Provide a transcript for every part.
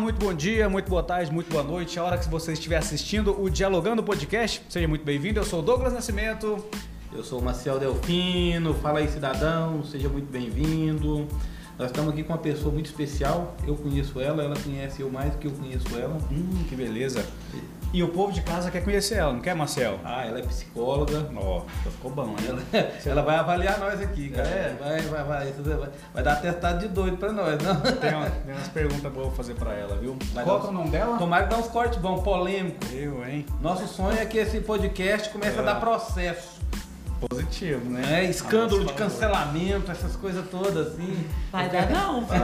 Muito bom dia, muito boa tarde, muito boa noite. A hora que você estiver assistindo o Dialogando Podcast, seja muito bem-vindo. Eu sou o Douglas Nascimento. Eu sou o Marcel Delfino. Fala aí, cidadão, seja muito bem-vindo. Nós estamos aqui com uma pessoa muito especial. Eu conheço ela, ela conhece eu mais do que eu conheço ela. Hum, que beleza. E o povo de casa quer conhecer ela, não quer, Marcel? Ah, ela é psicóloga. Ó, oh, ficou bom, né? Ela, ela, vai avaliar nós aqui, cara. É. Vai, vai, vai, vai, vai dar testado de doido pra nós, não? Tem, uma, tem umas perguntas boas pra fazer pra ela, viu? Vai Qual é o nome dela? Tomara que dá uns cortes bons, polêmicos. Eu, hein? Nosso sonho é que esse podcast comece é. a dar processo positivo, né? É, escândalo de cancelamento, essas coisas todas assim. Vai dar não. Vai.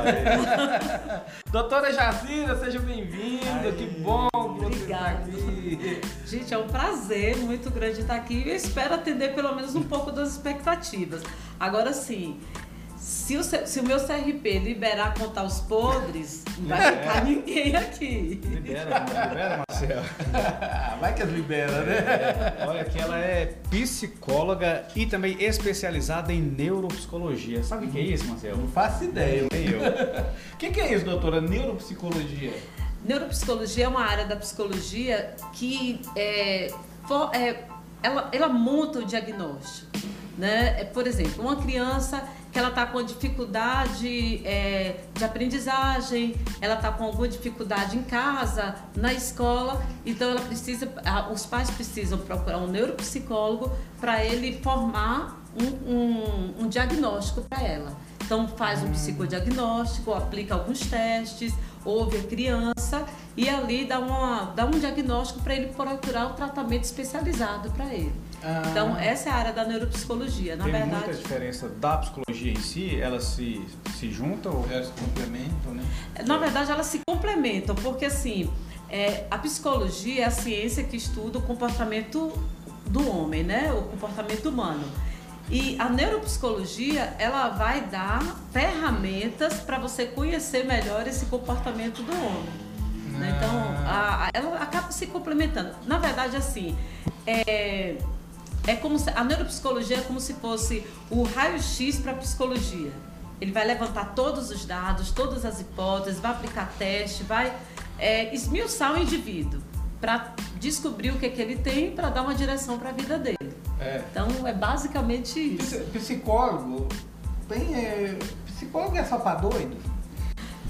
Doutora Jacira, seja bem-vinda, que bom que você está aqui. Gente, é um prazer muito grande estar aqui e eu espero atender pelo menos um pouco das expectativas. Agora sim, se o, se o meu CRP liberar contar os podres, não vai ficar ninguém aqui. Libera, libera, Marcelo. vai que as libera, né? É, olha que ela é psicóloga e também especializada em neuropsicologia. Sabe o que é isso, Marcelo? Não faço ideia. Nem eu. O que, que é isso, doutora? Neuropsicologia? Neuropsicologia é uma área da psicologia que é, for, é, ela, ela monta o diagnóstico. Né? É, por exemplo, uma criança que ela está com dificuldade é, de aprendizagem, ela está com alguma dificuldade em casa, na escola, então ela precisa, os pais precisam procurar um neuropsicólogo para ele formar um, um, um diagnóstico para ela. Então faz um psicodiagnóstico, aplica alguns testes, ouve a criança e ali dá, uma, dá um diagnóstico para ele procurar o um tratamento especializado para ele. Ah. Então, essa é a área da neuropsicologia. Na Tem verdade, muita diferença da psicologia em si? Elas se, se juntam ou elas se complementam, né? Na verdade, elas se complementam, porque assim, é, a psicologia é a ciência que estuda o comportamento do homem, né? O comportamento humano. E a neuropsicologia, ela vai dar ferramentas para você conhecer melhor esse comportamento do homem. Né? Então, a, a, ela acaba se complementando. Na verdade, assim, é, é como se, a neuropsicologia é como se fosse o raio-x para a psicologia. Ele vai levantar todos os dados, todas as hipóteses, vai aplicar teste, vai é, esmiuçar o indivíduo para descobrir o que, é que ele tem para dar uma direção para a vida dele. É. Então é basicamente isso. Psicólogo tem. É, psicólogo é só para doido?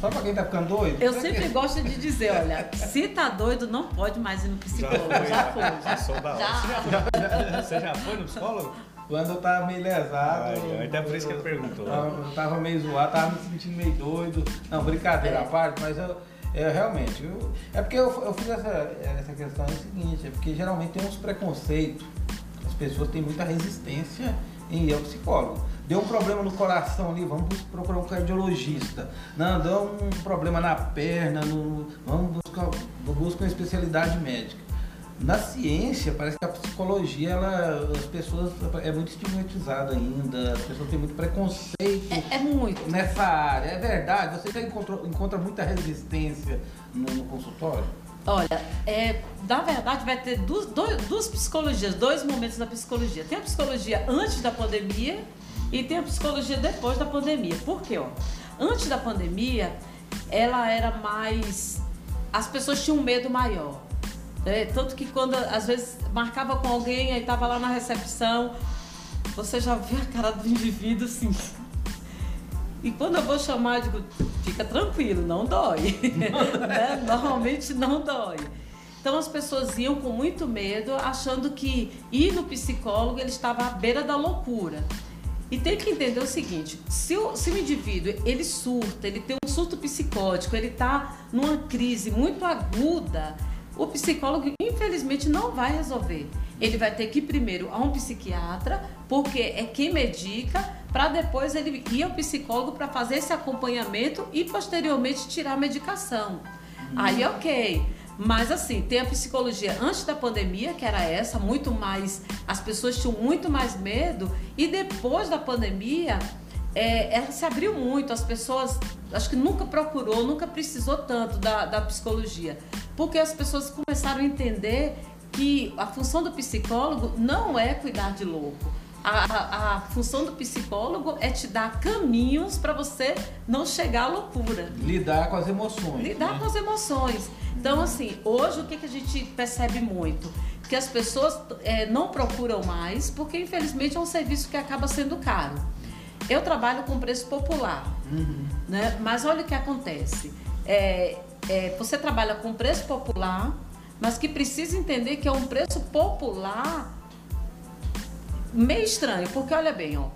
Só pra quem tá ficando doido? Eu sempre que... gosto de dizer, olha, se tá doido, não pode mais ir no psicólogo. Já foi. Já, foi, já. Sou da já. já. Você já foi no psicólogo? Quando eu tava meio lesado. Ai, até por isso que ele perguntou. Eu, tava meio zoado, tava me sentindo meio doido. Não, brincadeira é. à parte, mas eu. É, realmente, eu, é porque eu, eu fiz essa, essa questão é o seguinte, é porque geralmente tem uns preconceitos, as pessoas têm muita resistência em ir ao psicólogo. Deu um problema no coração ali, vamos procurar um cardiologista. Não, deu um problema na perna, no, vamos buscar, buscar uma especialidade médica. Na ciência, parece que a psicologia, ela, as pessoas é muito estigmatizada ainda, as pessoas têm muito preconceito é, é muito. nessa área. É verdade? Você já encontrou, encontra muita resistência no, no consultório? Olha, é, na verdade vai ter duas, duas psicologias, dois momentos da psicologia. Tem a psicologia antes da pandemia e tem a psicologia depois da pandemia. Por quê? Ó? Antes da pandemia, ela era mais. As pessoas tinham um medo maior. Né? Tanto que quando às vezes marcava com alguém, aí tava lá na recepção, você já vê a cara do indivíduo assim. E quando eu vou chamar, eu digo, fica tranquilo, não dói. né? Normalmente não dói. Então as pessoas iam com muito medo, achando que ir no psicólogo ele estava à beira da loucura. E tem que entender o seguinte: se o, se o indivíduo ele surta, ele tem um surto psicótico, ele está numa crise muito aguda, o psicólogo infelizmente não vai resolver. Ele vai ter que ir primeiro a um psiquiatra, porque é quem medica, para depois ele ir ao psicólogo para fazer esse acompanhamento e posteriormente tirar a medicação. Aí, ok. Mas assim, tem a psicologia antes da pandemia, que era essa, muito mais. As pessoas tinham muito mais medo, e depois da pandemia, é, ela se abriu muito. As pessoas, acho que nunca procurou, nunca precisou tanto da, da psicologia, porque as pessoas começaram a entender que a função do psicólogo não é cuidar de louco. A, a, a função do psicólogo é te dar caminhos para você não chegar à loucura. Lidar com as emoções. Lidar né? com as emoções. Então, assim, hoje o que, que a gente percebe muito? Que as pessoas é, não procuram mais, porque infelizmente é um serviço que acaba sendo caro. Eu trabalho com preço popular, Uhum. né? mas olha o que acontece. É, é, você trabalha com preço popular, mas que precisa entender que é um preço popular meio estranho, porque olha bem, ó,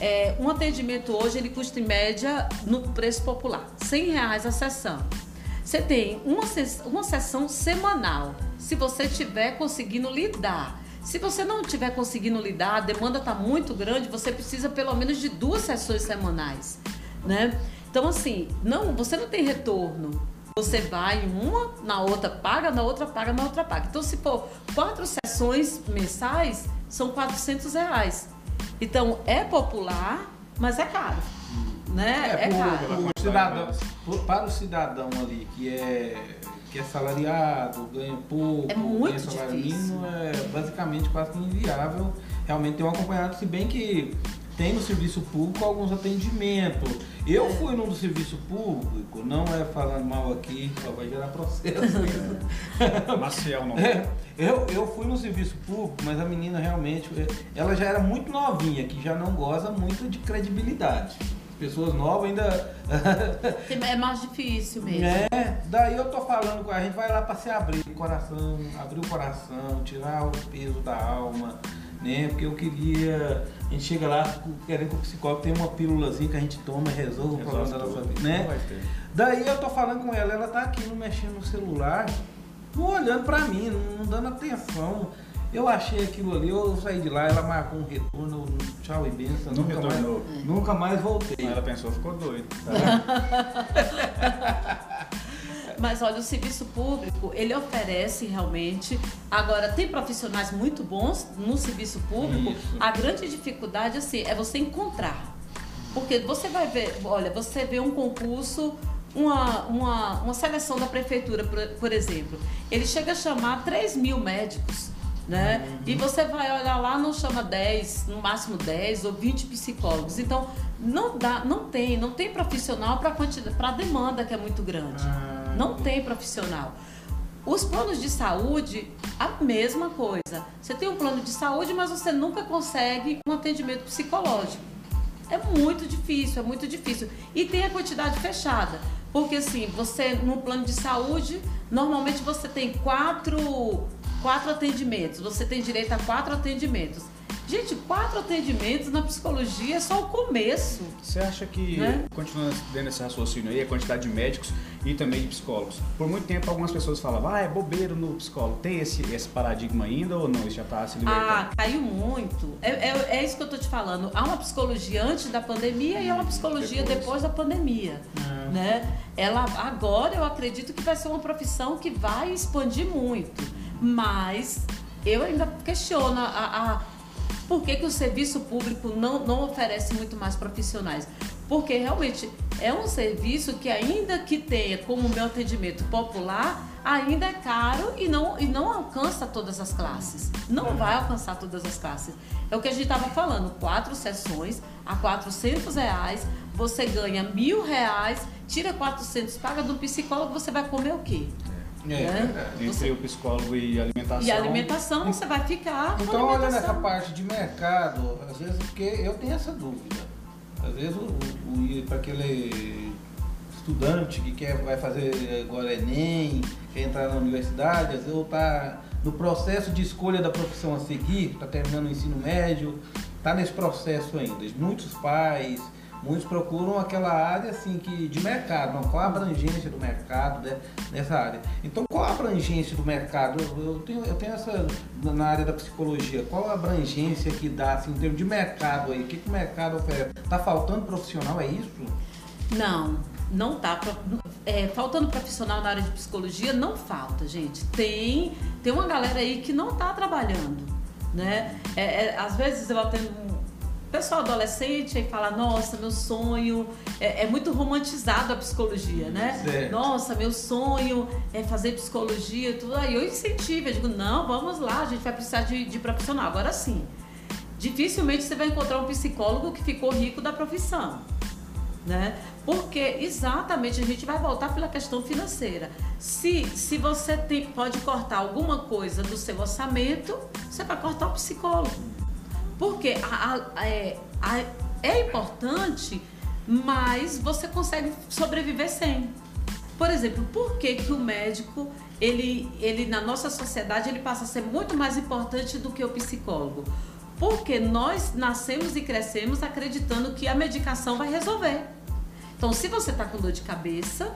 é, um atendimento hoje ele custa em média no preço popular, 100 reais a sessão. Você tem uma, uma sessão semanal, se você estiver conseguindo lidar. Se você não estiver conseguindo lidar, a demanda está muito grande, você precisa pelo menos de duas sessões semanais, né? Então assim, não, você não tem retorno. Você vai em uma, na outra paga, na outra paga, na outra paga. Então, se for quatro sessões mensais, são 400 reais. Então, é popular, mas é caro. Né? É, por- caro. por quantidade cidadão, por- para o cidadão ali que é, que é salariado, ganha pouco, É muito ganha salário difícil. mínimo, é basicamente quase que inviável realmente ter um acompanhado, se bem que tem no serviço público alguns atendimentos. Eu É. fui num do serviço público, não é falando mal aqui, só vai gerar processo isso. Maciel não. É, eu, eu fui no serviço público, mas a menina realmente, é, ela já era muito novinha, que já não goza muito de credibilidade. Pessoas novas ainda. É mais difícil mesmo. é, daí eu tô falando com a gente, vai lá pra se abrir o coração, abrir o coração, tirar o peso da alma, né? Porque eu queria. A gente chega lá querendo que o psicólogo tenha uma pílulazinha que a gente toma e resolve o problema da nossa vida, né? Daí eu tô falando com ela, ela tá aqui não mexendo no celular, não olhando pra mim, não dando atenção. Eu achei aquilo ali, eu saí de lá, ela marcou um retorno, um tchau e benção, Não nunca mais, retornou. nunca mais voltei. Ela pensou, ficou doido. Mas olha, o serviço público, ele oferece realmente. Agora, tem profissionais muito bons no serviço público. Isso. A grande dificuldade, assim, é você encontrar. Porque você vai ver, olha, você vê um concurso, uma, uma, uma seleção da prefeitura, por, por exemplo. Ele chega a chamar 3 mil médicos. Né? E você vai olhar lá, não chama 10, no máximo 10 ou 20 psicólogos. Então, não dá, não tem, não tem profissional para a demanda que é muito grande. Ah, Não tem profissional. Os planos de saúde, a mesma coisa. Você tem um plano de saúde, mas você nunca consegue um atendimento psicológico. É muito difícil, é muito difícil. E tem a quantidade fechada. Porque assim, você no plano de saúde, normalmente você tem quatro, quatro atendimentos. Você tem direito a quatro atendimentos. Gente, quatro atendimentos na psicologia é só o começo. Você acha que, Né? continuando dentro desse raciocínio aí, a quantidade de médicos e também de psicólogos, por muito tempo algumas pessoas falavam, ah, é bobeiro no psicólogo. Tem esse, esse paradigma ainda ou não? Isso já está se libertando? Ah, caiu muito. É, é, é isso que eu tô te falando. Há uma psicologia antes da pandemia e há uma psicologia Depois. depois, da pandemia. Ah. Né? Ela agora eu acredito que vai ser uma profissão que vai expandir muito. Mas eu ainda questiono a, a- por que, que o serviço público não, não oferece muito mais profissionais. Porque realmente é um serviço que ainda que tenha como meu atendimento popular, ainda é caro e não, e não alcança todas as classes. Não vai alcançar todas as classes. É o que a gente estava falando, quatro sessões a 400 reais, você ganha mil reais, tira 400, paga do psicólogo, você vai comer o quê? É, né? Entre Você- o psicólogo e alimentação. E alimentação, você vai ficar Então, olhando alimentação. essa parte de mercado, às vezes, porque eu tenho essa dúvida. Às vezes, o, para aquele estudante que quer, vai fazer agora Enem, quer entrar na universidade, às vezes está no processo de escolha da profissão a seguir, está terminando o ensino médio, está nesse processo ainda. Muitos pais, muitos procuram aquela área assim que de mercado, não, qual a abrangência do mercado né, nessa área. Então qual a abrangência do mercado? Eu, eu tenho, eu tenho essa na área da psicologia, qual a abrangência que dá assim, em termos de mercado aí? O que, que o mercado oferece? Tá faltando profissional, é isso? Não, não tá. É, faltando profissional na área de psicologia, não falta, gente. Tem, tem uma galera aí que não tá trabalhando, né? É, é, às vezes eu atendo pessoal adolescente e fala, nossa, meu sonho é, é muito romantizado a psicologia, né? Certo. Nossa, meu sonho é fazer psicologia, tudo aí. Eu incentivo, eu digo, não, vamos lá, a gente vai precisar de, de profissional. Agora sim, dificilmente você vai encontrar um psicólogo que ficou rico da profissão. Né? Porque exatamente a gente vai voltar pela questão financeira. Se, se você tem, pode cortar alguma coisa do seu orçamento, você vai cortar o psicólogo. Porque a, a, é, a, é importante, mas você consegue sobreviver sem. Por exemplo, por que, que o médico, ele, ele na nossa sociedade, ele passa a ser muito mais importante do que o psicólogo? Porque nós nascemos e crescemos acreditando que a medicação vai resolver. Então, se você está com dor de cabeça,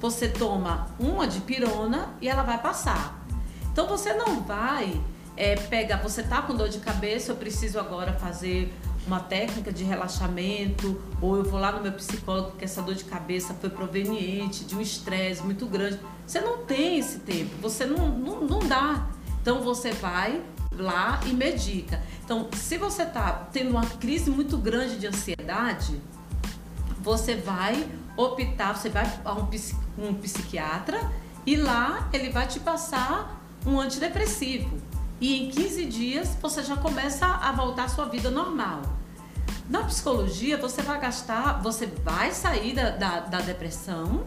você toma uma de pirona e ela vai passar. Então, você não vai é, pegar, você está com dor de cabeça, eu preciso agora fazer uma técnica de relaxamento, ou eu vou lá no meu psicólogo porque essa dor de cabeça foi proveniente de um estresse muito grande. Você não tem esse tempo, você não, não, não dá. Então você vai lá e medica. Então, se você está tendo uma crise muito grande de ansiedade, você vai optar, você vai a um, um psiquiatra e lá ele vai te passar um antidepressivo e em 15 dias você já começa a voltar à sua vida normal. Na psicologia, você vai gastar, você vai sair da, da, da depressão,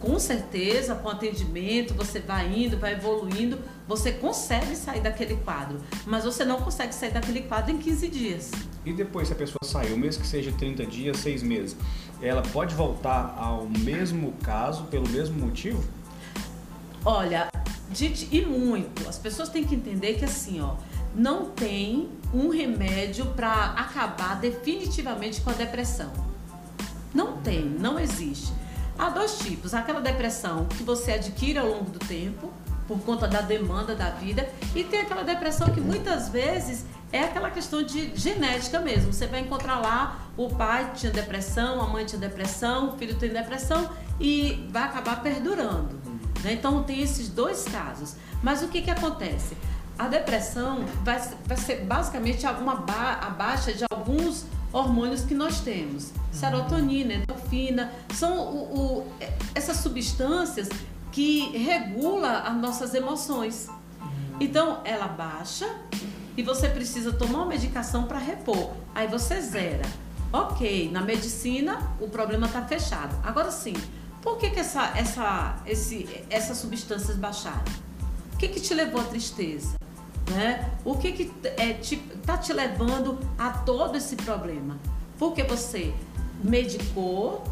com certeza, com atendimento, você vai indo, vai evoluindo, você consegue sair daquele quadro, mas você não consegue sair daquele quadro em 15 dias. E depois, se a pessoa saiu, mesmo que seja 30 dias, 6 meses, ela pode voltar ao mesmo caso, pelo mesmo motivo? Olha, Gente, e muito. As pessoas têm que entender que assim, ó, não tem um remédio para acabar definitivamente com a depressão. Não tem, não existe. Há dois tipos: aquela depressão que você adquire ao longo do tempo, por conta da demanda da vida, e tem aquela depressão que muitas vezes é aquela questão de genética mesmo. Você vai encontrar lá o pai tinha depressão, a mãe tinha depressão, o filho tem depressão e vai acabar perdurando. Né? Então tem esses dois casos. Mas o que, que acontece? A depressão vai, vai ser basicamente uma ba a baixa de alguns hormônios que nós temos. Serotonina, endorfina, são o, o, essas substâncias que regula as nossas emoções. Então ela baixa e você precisa tomar uma medicação para repor. Aí você zera. Ok, na medicina o problema está fechado. Agora sim, por que, que essa, essa, esse, essas substâncias baixaram? O que, que te levou à tristeza? Né? O que que é, te, tá te levando a todo esse problema? Porque você medicou,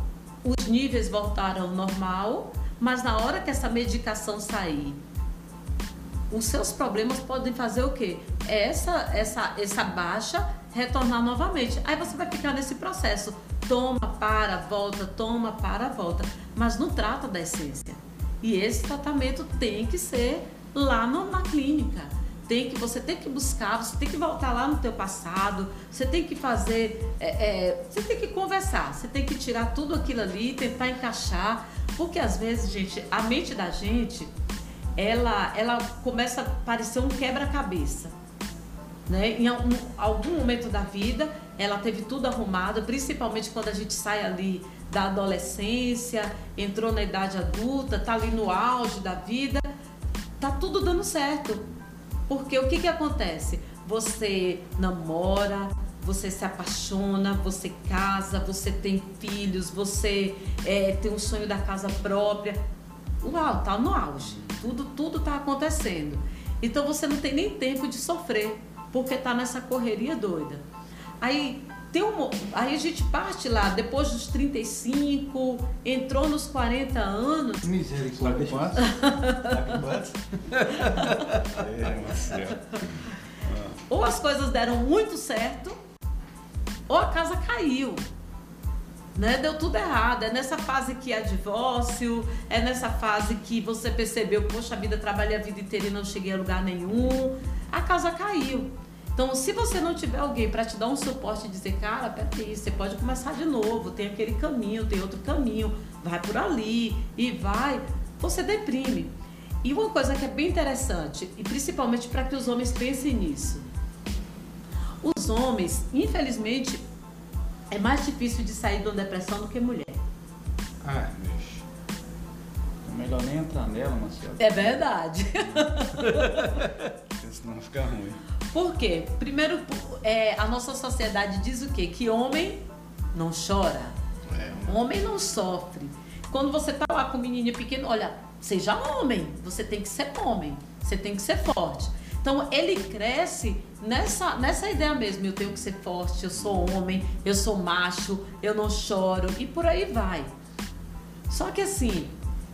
os níveis voltaram ao normal, mas na hora que essa medicação sair, os seus problemas podem fazer o quê? Essa, essa, essa baixa retornar novamente. Aí você vai ficar nesse processo toma, para, volta, toma, para, volta. Mas não trata da essência. E esse tratamento tem que ser lá no, na clínica. Tem que, você tem que buscar, você tem que voltar lá no teu passado, você tem que fazer, é, é, você tem que conversar, você tem que tirar tudo aquilo ali, tentar encaixar, porque às vezes, gente, a mente da gente, ela, ela começa a parecer um quebra-cabeça. Né? Em algum, algum momento da vida, ela teve tudo arrumado, principalmente quando a gente sai ali da adolescência, entrou na idade adulta, tá ali no auge da vida, tá tudo dando certo. Porque o que que acontece? Você namora, você se apaixona, você casa, você tem filhos, você é, tem um sonho da casa própria. Uau, tá no auge. Tudo, tudo tá acontecendo. Então você não tem nem tempo de sofrer porque tá nessa correria doida. Aí tem um, aí a gente parte lá, depois dos 35, entrou nos 40 anos. Misericórdia. É, ou as coisas deram muito certo, ou a casa caiu. Né? Deu tudo errado. É nessa fase que há divórcio, é nessa fase que você percebeu, poxa, a vida trabalhei a vida inteira e não cheguei a lugar nenhum. A casa caiu. Então, se você não tiver alguém para te dar um suporte e dizer, cara, peraí, você pode começar de novo, tem aquele caminho, tem outro caminho, vai por ali e vai, você deprime. E uma coisa que é bem interessante, e principalmente para que os homens pensem nisso. Os homens, infelizmente, é mais difícil de sair de uma depressão do que mulher. Ah, bicho. É melhor nem entrar nela, Marcelo. É verdade. Senão fica ruim. Por quê? Primeiro, é, a nossa sociedade diz o quê? Que homem não chora. É, Homem não sofre. Quando você tá lá com um menino pequeno, olha, seja homem, você tem que ser homem, você tem que ser forte. Então ele cresce nessa, nessa ideia mesmo, eu tenho que ser forte, eu sou homem, eu sou macho, eu não choro e por aí vai. Só que assim,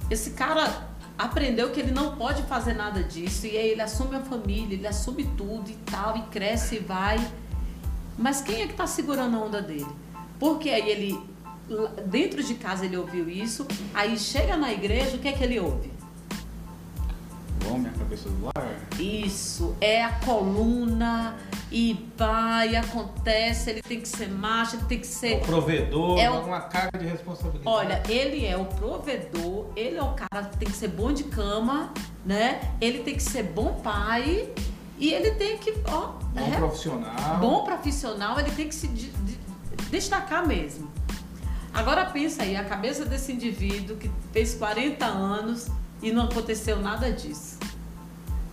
esse cara aprendeu que ele não pode fazer nada disso e aí ele assume a família, ele assume tudo e tal e cresce e vai. Mas quem é que está segurando a onda dele? Porque aí ele dentro de casa ele ouviu isso, aí chega na igreja, o que é que ele ouve? Bom, minha cabeça do lar. Isso, é a coluna e vai, acontece, ele tem que ser macho, ele tem que O ser. provedor, É o- uma carga de responsabilidade. Olha, ele é o provedor, ele é o cara que tem que ser bom de cama, né? Ele tem que ser bom pai e ele tem que, ó, bom é, profissional. bom profissional, ele tem que se de- de- destacar mesmo. Agora pensa aí, a cabeça desse indivíduo que fez 40 anos e não aconteceu nada disso.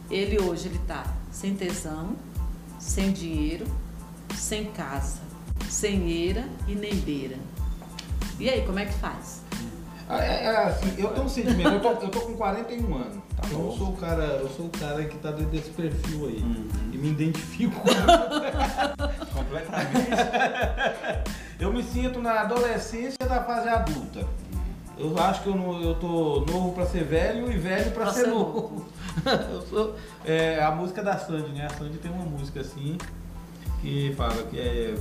Ele hoje ele tá sem tesão, sem dinheiro, sem casa, sem eira e nem beira. E aí, como é que faz? Ah, É, é assim, eu tenho um sentimento, eu tô, eu tô com 41 anos. Tá eu bom. sou o cara, eu sou o cara que tá dentro desse perfil aí. Uhum. E me identifico. Completamente. eu me sinto na adolescência da fase adulta. Eu acho que eu, não, eu tô novo pra ser velho e velho pra, Pra ser, ser novo. eu sou é, a música da Sandy, né? A Sandy tem uma música assim que fala que é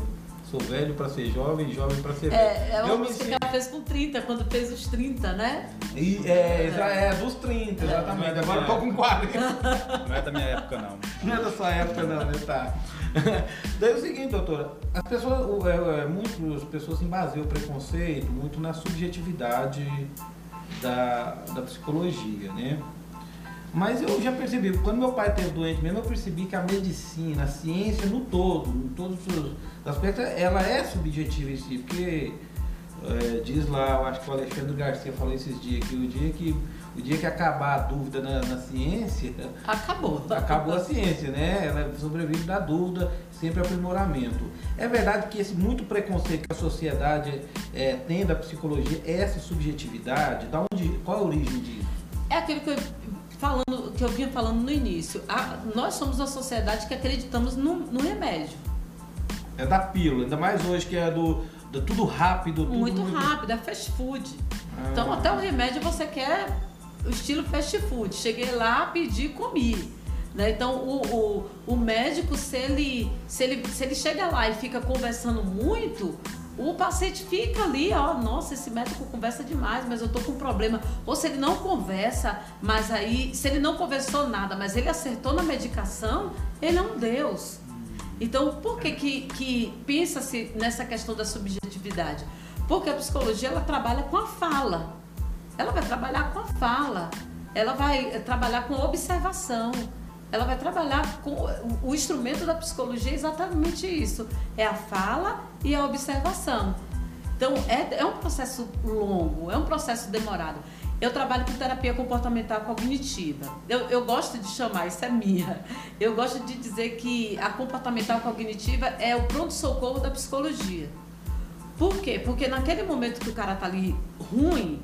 sou velho pra ser jovem, jovem pra ser velho. É, é uma eu me música que sinto ela fez com 30, quando fez os 30, né? E, é, exa- é, dos 30, exatamente. Agora eu tô com 40. Não é da minha época, não. Não é da sua época não, né? Tá. Daí é o seguinte, doutora, as pessoas, é, é, muitas pessoas se baseiam o preconceito muito na subjetividade da, da psicologia, né? Mas eu já percebi, quando meu pai teve doente mesmo, eu percebi que a medicina, a ciência no todo, em todos os aspectos, ela é subjetiva em si, porque é, diz lá, eu acho que o Alexandre Garcia falou esses dias, que o dia que, o dia que acabar a dúvida na, na ciência, Acabou. acabou a ciência, né? Ela sobrevive da dúvida, sempre aprimoramento. É verdade que esse muito preconceito que a sociedade é, tem da psicologia, essa subjetividade, da onde, qual a origem disso? É aquilo que eu, falando, que eu vinha falando no início. A- nós somos uma sociedade que acreditamos no, no remédio. É da pílula, ainda mais hoje que é do, do tudo rápido, tudo Muito rápido, é fast food. Então Ah. até o remédio você quer o estilo fast food. Cheguei lá, pedi, comi. Né? Então o, o, o médico, se ele, se, ele, se ele chega lá e fica conversando muito, o paciente fica ali, ó, nossa, esse médico conversa demais, mas eu tô com um problema. Ou se ele não conversa, mas aí, se ele não conversou nada, mas ele acertou na medicação, ele é um Deus. Então, por que, que, que pensa-se nessa questão da subjetividade? Porque a psicologia ela trabalha com a fala. Ela vai trabalhar com a fala. Ela vai eh, trabalhar com observação. Ela vai trabalhar com o- instrumento da psicologia é exatamente isso. É a fala e a observação. Então, é, é um processo longo, é um processo demorado. Eu trabalho com terapia comportamental cognitiva. Eu, eu gosto de chamar, isso é minha. Eu gosto de dizer que a comportamental cognitiva é o pronto-socorro da psicologia. Por quê? Porque naquele momento que o cara tá ali ruim,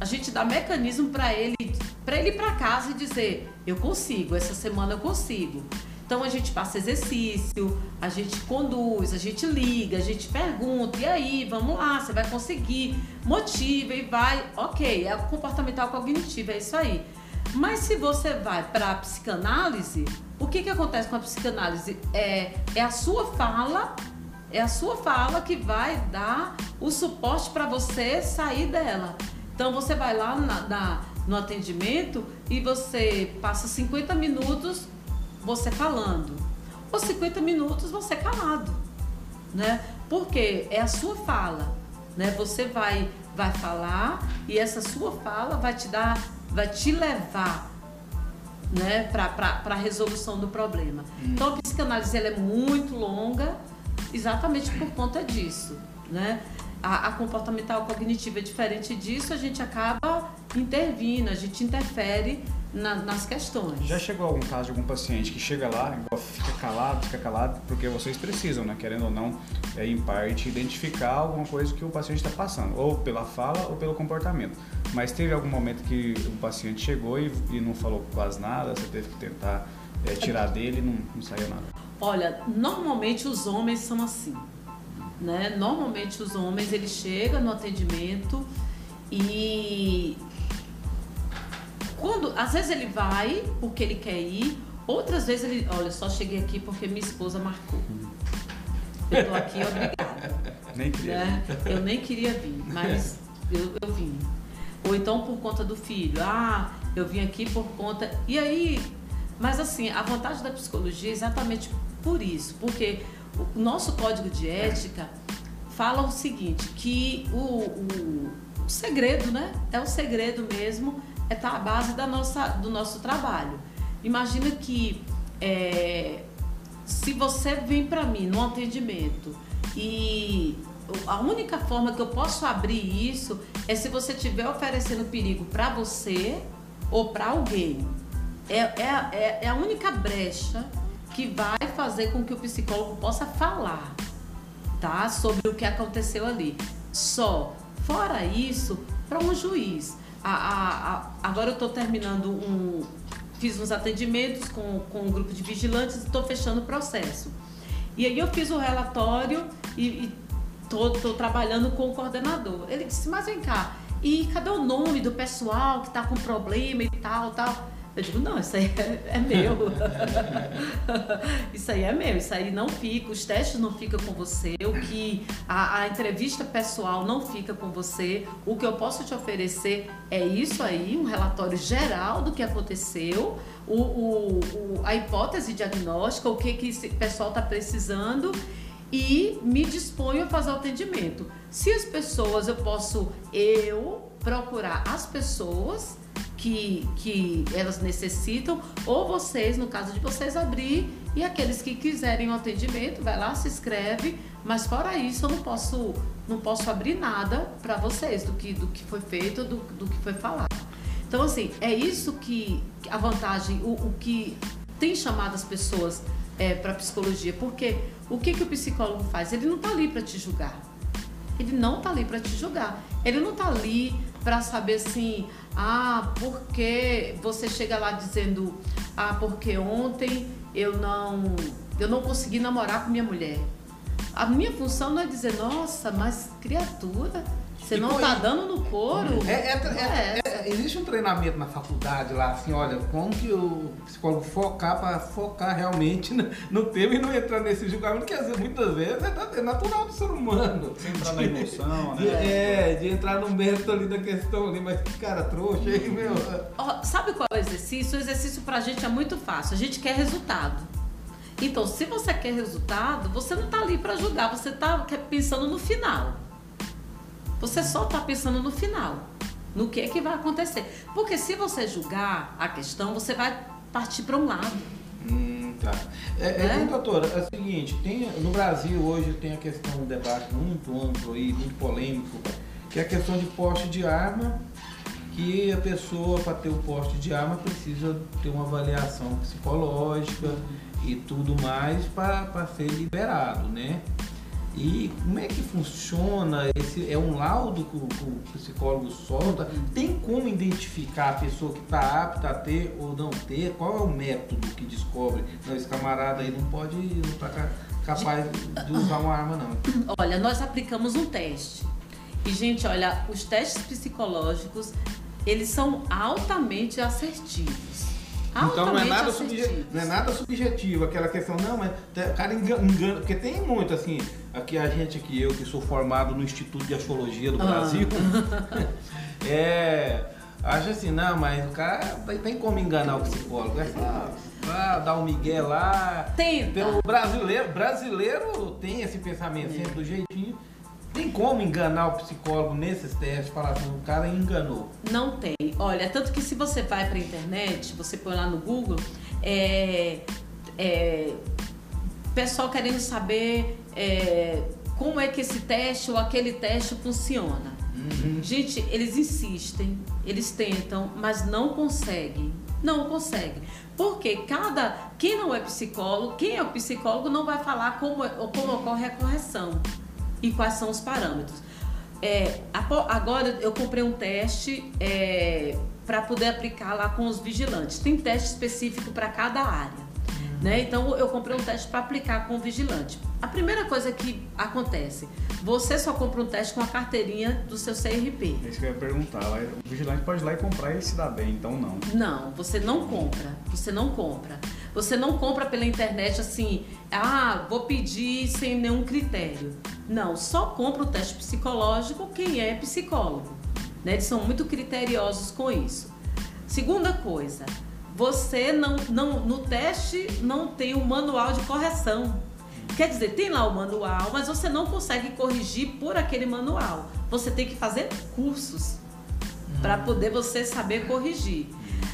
a gente dá mecanismo para ele, para ele ir para casa e dizer: "Eu consigo, essa semana eu consigo". Então a gente passa exercício, a gente conduz, a gente liga, a gente pergunta, e aí, vamos lá, você vai conseguir, motiva e vai, ok, é comportamental cognitivo, é isso aí. Mas se você vai para a psicanálise, o que, que acontece com a psicanálise? É, é a sua fala é a sua fala que vai dar o suporte para você sair dela. Então você vai lá na- na- no atendimento e você passa 50 minutos você falando, ou 50 minutos você calado, né? Porque é a sua fala, né? Você vai vai falar e essa sua fala vai te dar, vai te levar né, para a resolução do problema. Então a psicanálise ela é muito longa, exatamente por conta disso. Né? A, a comportamental cognitiva é diferente disso, a gente acaba intervindo, a gente interfere na- nas questões. Já chegou algum caso de algum paciente que chega lá, fica calado, fica calado, porque vocês precisam, né, querendo ou não, é, em parte, identificar alguma coisa que o paciente está passando, ou pela fala ou pelo comportamento. Mas teve algum momento que o paciente chegou e, e não falou quase nada, você teve que tentar é, tirar dele e não, não saiu nada. Olha, normalmente os homens são assim, né? Normalmente os homens eles chegam no atendimento e quando às vezes ele vai porque ele quer ir, outras vezes ele, olha, só cheguei aqui porque minha esposa marcou. Eu tô aqui obrigada. Nem queria. né? Eu nem queria vir, mas eu, eu vim. Ou então por conta do filho. Ah, eu vim aqui por conta. E aí, mas assim, a vantagem da psicologia é exatamente por isso, porque o nosso código de ética fala o seguinte, que o, o, o segredo, né? É o segredo mesmo, é tá a base da nossa, do nosso trabalho. Imagina que é, se você vem para mim no atendimento e a única forma que eu posso abrir isso é se você estiver oferecendo perigo para você ou para alguém. É, é, é, é a única brecha que vai fazer com que o psicólogo possa falar, tá? Sobre o que aconteceu ali. Só. Fora isso, para um juiz. A, a, a, agora eu estou terminando um. Fiz uns atendimentos com, com um grupo de vigilantes e estou fechando o processo. E aí eu fiz o relatório e, e tô trabalhando com o coordenador. Ele disse, mas vem cá, e cadê o nome do pessoal que está com problema e tal, tal? Eu digo, não, isso aí é, é meu. isso aí é meu, isso aí não fica, os testes não ficam com você, o que a, a entrevista pessoal não fica com você. O que eu posso te oferecer é isso aí, um relatório geral do que aconteceu, o, o, o- a hipótese diagnóstica, o que, que esse pessoal está precisando e me disponho a fazer o atendimento. Se as pessoas, eu posso eu procurar as pessoas que, que elas necessitam, ou vocês, no caso de vocês, abrir e aqueles que quiserem o atendimento, vai lá, se inscreve, mas fora isso eu não posso, não posso abrir nada para vocês do que, do que foi feito, do, do que foi falado. Então, assim, é isso que a vantagem, o, o que tem chamado as pessoas para psicologia, porque o que, que o psicólogo faz? Ele não está ali para te julgar. Ele não está ali para te julgar. Ele não está ali para saber assim, ah, porque você chega lá dizendo, ah, porque ontem eu não, eu não consegui namorar com minha mulher. A minha função não é dizer, nossa, mas criatura, você E não está dando no couro. É, é- é- essa. é- existe um treinamento na faculdade lá, assim, olha, como que o psicólogo focar para focar realmente no, no tema e não entrar nesse julgamento, que às vezes, muitas vezes é, é natural do ser humano. Sem entrar na emoção, De, né? é, de entrar no mérito ali da questão ali, mas que cara trouxa aí, meu. Ó, sabe qual é o exercício? O exercício pra gente é muito fácil. A gente quer resultado. Então, se você quer resultado, você não tá ali para julgar, você tá quer- pensando no final. Você só tá pensando no final, no que é que vai acontecer. Porque se você julgar a questão, você vai partir para um lado. Hum, tá. É, é, Né? doutora, é o seguinte, tem, no Brasil hoje tem a questão, um debate muito amplo e muito polêmico, que é a questão de porte de arma, que a pessoa, para ter o porte de arma, precisa ter uma avaliação psicológica e tudo mais para ser liberado, né? E como é que funciona? Esse é um laudo que o, psicólogo solta? Tem como identificar a pessoa que está apta a ter ou não ter? Qual é o método que descobre? Não, esse camarada aí não pode, não está capaz de usar uma arma não. Olha, nós aplicamos um teste. E, gente, olha, os testes psicológicos, eles são altamente assertivos. Então não é, nada subje- não é nada subjetivo, aquela questão, não, mas o cara engana, engana, porque tem muito assim, aqui a gente aqui, eu que sou formado no Instituto de Astrologia do Ah. Brasil, é, acha assim, não, mas o cara tem, tem como enganar o psicólogo, é só ah, dar um migué lá. Tenta. Pelo brasileiro, brasileiro tem esse pensamento sempre do jeitinho. Tem como enganar o psicólogo nesses testes, falar assim, o cara enganou. Não tem. Olha, tanto que se você vai para a internet, você põe lá no Google, é, é, pessoal querendo saber é, como é que esse teste ou aquele teste funciona. Uhum. Gente, eles insistem, eles tentam, mas não conseguem. Não conseguem. Porque cada. Quem não é psicólogo, quem é o psicólogo não vai falar como, como ocorre a correção e quais são os parâmetros. É, agora eu comprei um teste é, para poder aplicar lá com os vigilantes. Tem teste específico para cada área. Né? Então eu comprei um teste para aplicar com o vigilante. A primeira coisa que acontece, você só compra um teste com a carteirinha do seu CRP. É isso que eu ia perguntar. O vigilante pode ir lá e comprar e se dá bem, então não. Não, você não compra. Você não compra. Você não compra pela internet assim, ah, vou pedir sem nenhum critério. Não, só compra o teste psicológico quem é psicólogo. Né? Eles são muito criteriosos com isso. Segunda coisa, você não, não no teste não tem o um manual de correção. Quer dizer, tem lá o manual, mas você não consegue corrigir por aquele manual. Você tem que fazer cursos para poder você saber corrigir.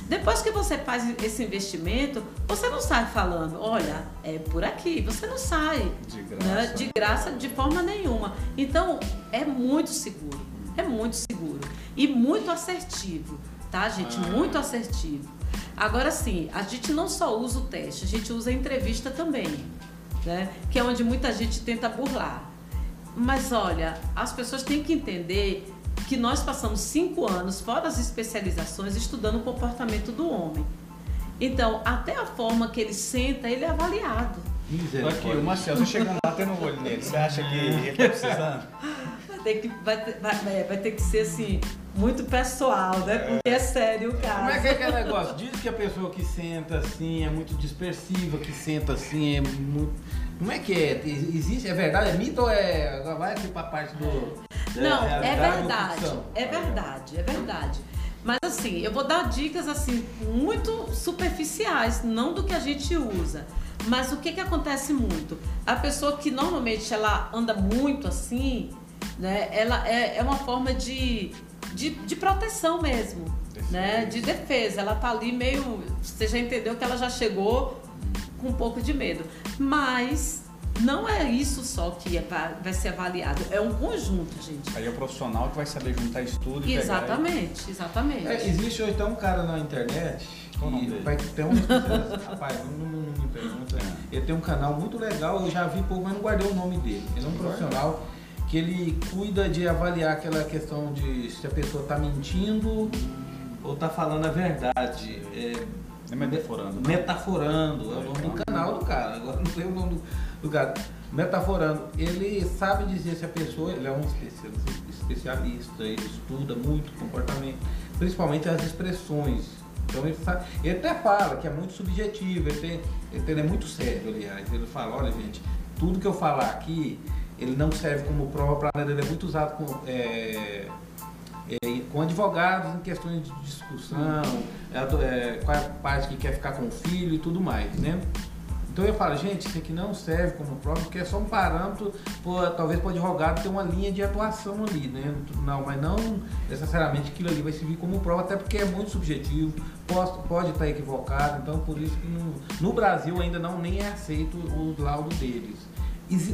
Depois que você faz esse investimento, você não sai falando, olha, é por aqui. Você não sai de graça, né? de, graça de forma nenhuma. Então, é muito seguro. É muito seguro. E muito assertivo, tá, gente? Ah. Muito assertivo. Agora sim, a gente não só usa o teste, a gente usa a entrevista também, né? Que é onde muita gente tenta burlar. Mas olha, as pessoas têm que entender que nós passamos cinco anos, fora as especializações, estudando o comportamento do homem. Então, até a forma que ele senta, ele é avaliado. Aqui, o Marcelo, você chegando lá tendo um olho nele, você acha que ele está precisando? Vai ter, que, vai, vai, vai ter que ser assim, muito pessoal, né? Porque é sério o caso. Como é que é aquele negócio? Diz que a pessoa que senta assim é muito dispersiva, que senta assim é muito. Como é que é? Existe? É verdade? É mito ou é. Agora vai aqui pra parte do. Não, é, é verdade. É verdade, é verdade. Mas assim, eu vou dar dicas assim muito superficiais, não do que a gente usa. Mas o que que acontece muito? A pessoa que normalmente ela anda muito assim, né? Ela é, é uma forma de de, de proteção mesmo, defesa. né? De defesa. Ela tá ali meio. Você já entendeu que ela já chegou com um pouco de medo. Mas não é isso só que é, vai ser avaliado, é um conjunto, gente. Aí é o profissional que vai saber juntar estudo e Exatamente, pegar exatamente. É, existe hoje então um cara na internet. Qual dele? Vai ter um. rapaz, não, não, não, me pergunta. É. Ele tem um canal muito legal, eu já vi pouco, mas não guardei o nome dele. Ele é um profissional que ele cuida de avaliar aquela questão de se a pessoa está mentindo ou está falando a verdade. É, é metaforando. Né? Metaforando, é o nome do canal do cara. Agora não sei o nome do, do cara. Metaforando. Ele sabe dizer se a pessoa, ele é um especialista, ele estuda muito comportamento, principalmente as expressões. Então ele, sabe, ele até fala que é muito subjetivo, ele, tem, ele é muito sério, aliás. Ele fala, olha gente, tudo que eu falar aqui ele não serve como prova para nada, ele é muito usado com, é, é, com advogados em questões de discussão, é, é, qual é a parte que quer ficar com o filho e tudo mais, né? Então eu falo, gente, isso aqui não serve como prova, porque é só um parâmetro, por, talvez para o advogado ter uma linha de atuação ali, né? Não, mas não necessariamente aquilo ali vai servir como prova, até porque é muito subjetivo, pode, pode estar equivocado, então por isso que no, no Brasil ainda não nem é aceito o laudo deles.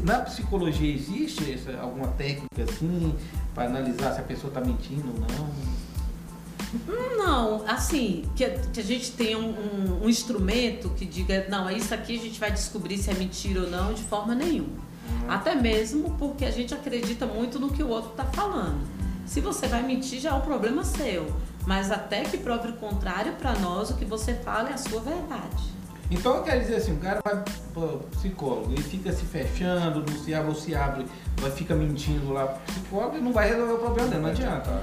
Na psicologia existe essa, alguma técnica assim para analisar se a pessoa está mentindo ou não? Não, assim, que, que a gente tenha um, um, um, instrumento que diga, não, é isso aqui a gente vai descobrir se é mentira ou não, de forma nenhuma. Uhum. Até mesmo porque a gente acredita muito no que o outro está falando. Se você vai mentir, já é um problema seu. Mas até que prove o contrário, para nós, o que você fala é a sua verdade. Então quer dizer assim, o cara vai pro psicólogo e fica se fechando, não se abre ou se abre, vai fica mentindo lá pro psicólogo e não vai resolver o problema dele, não adianta.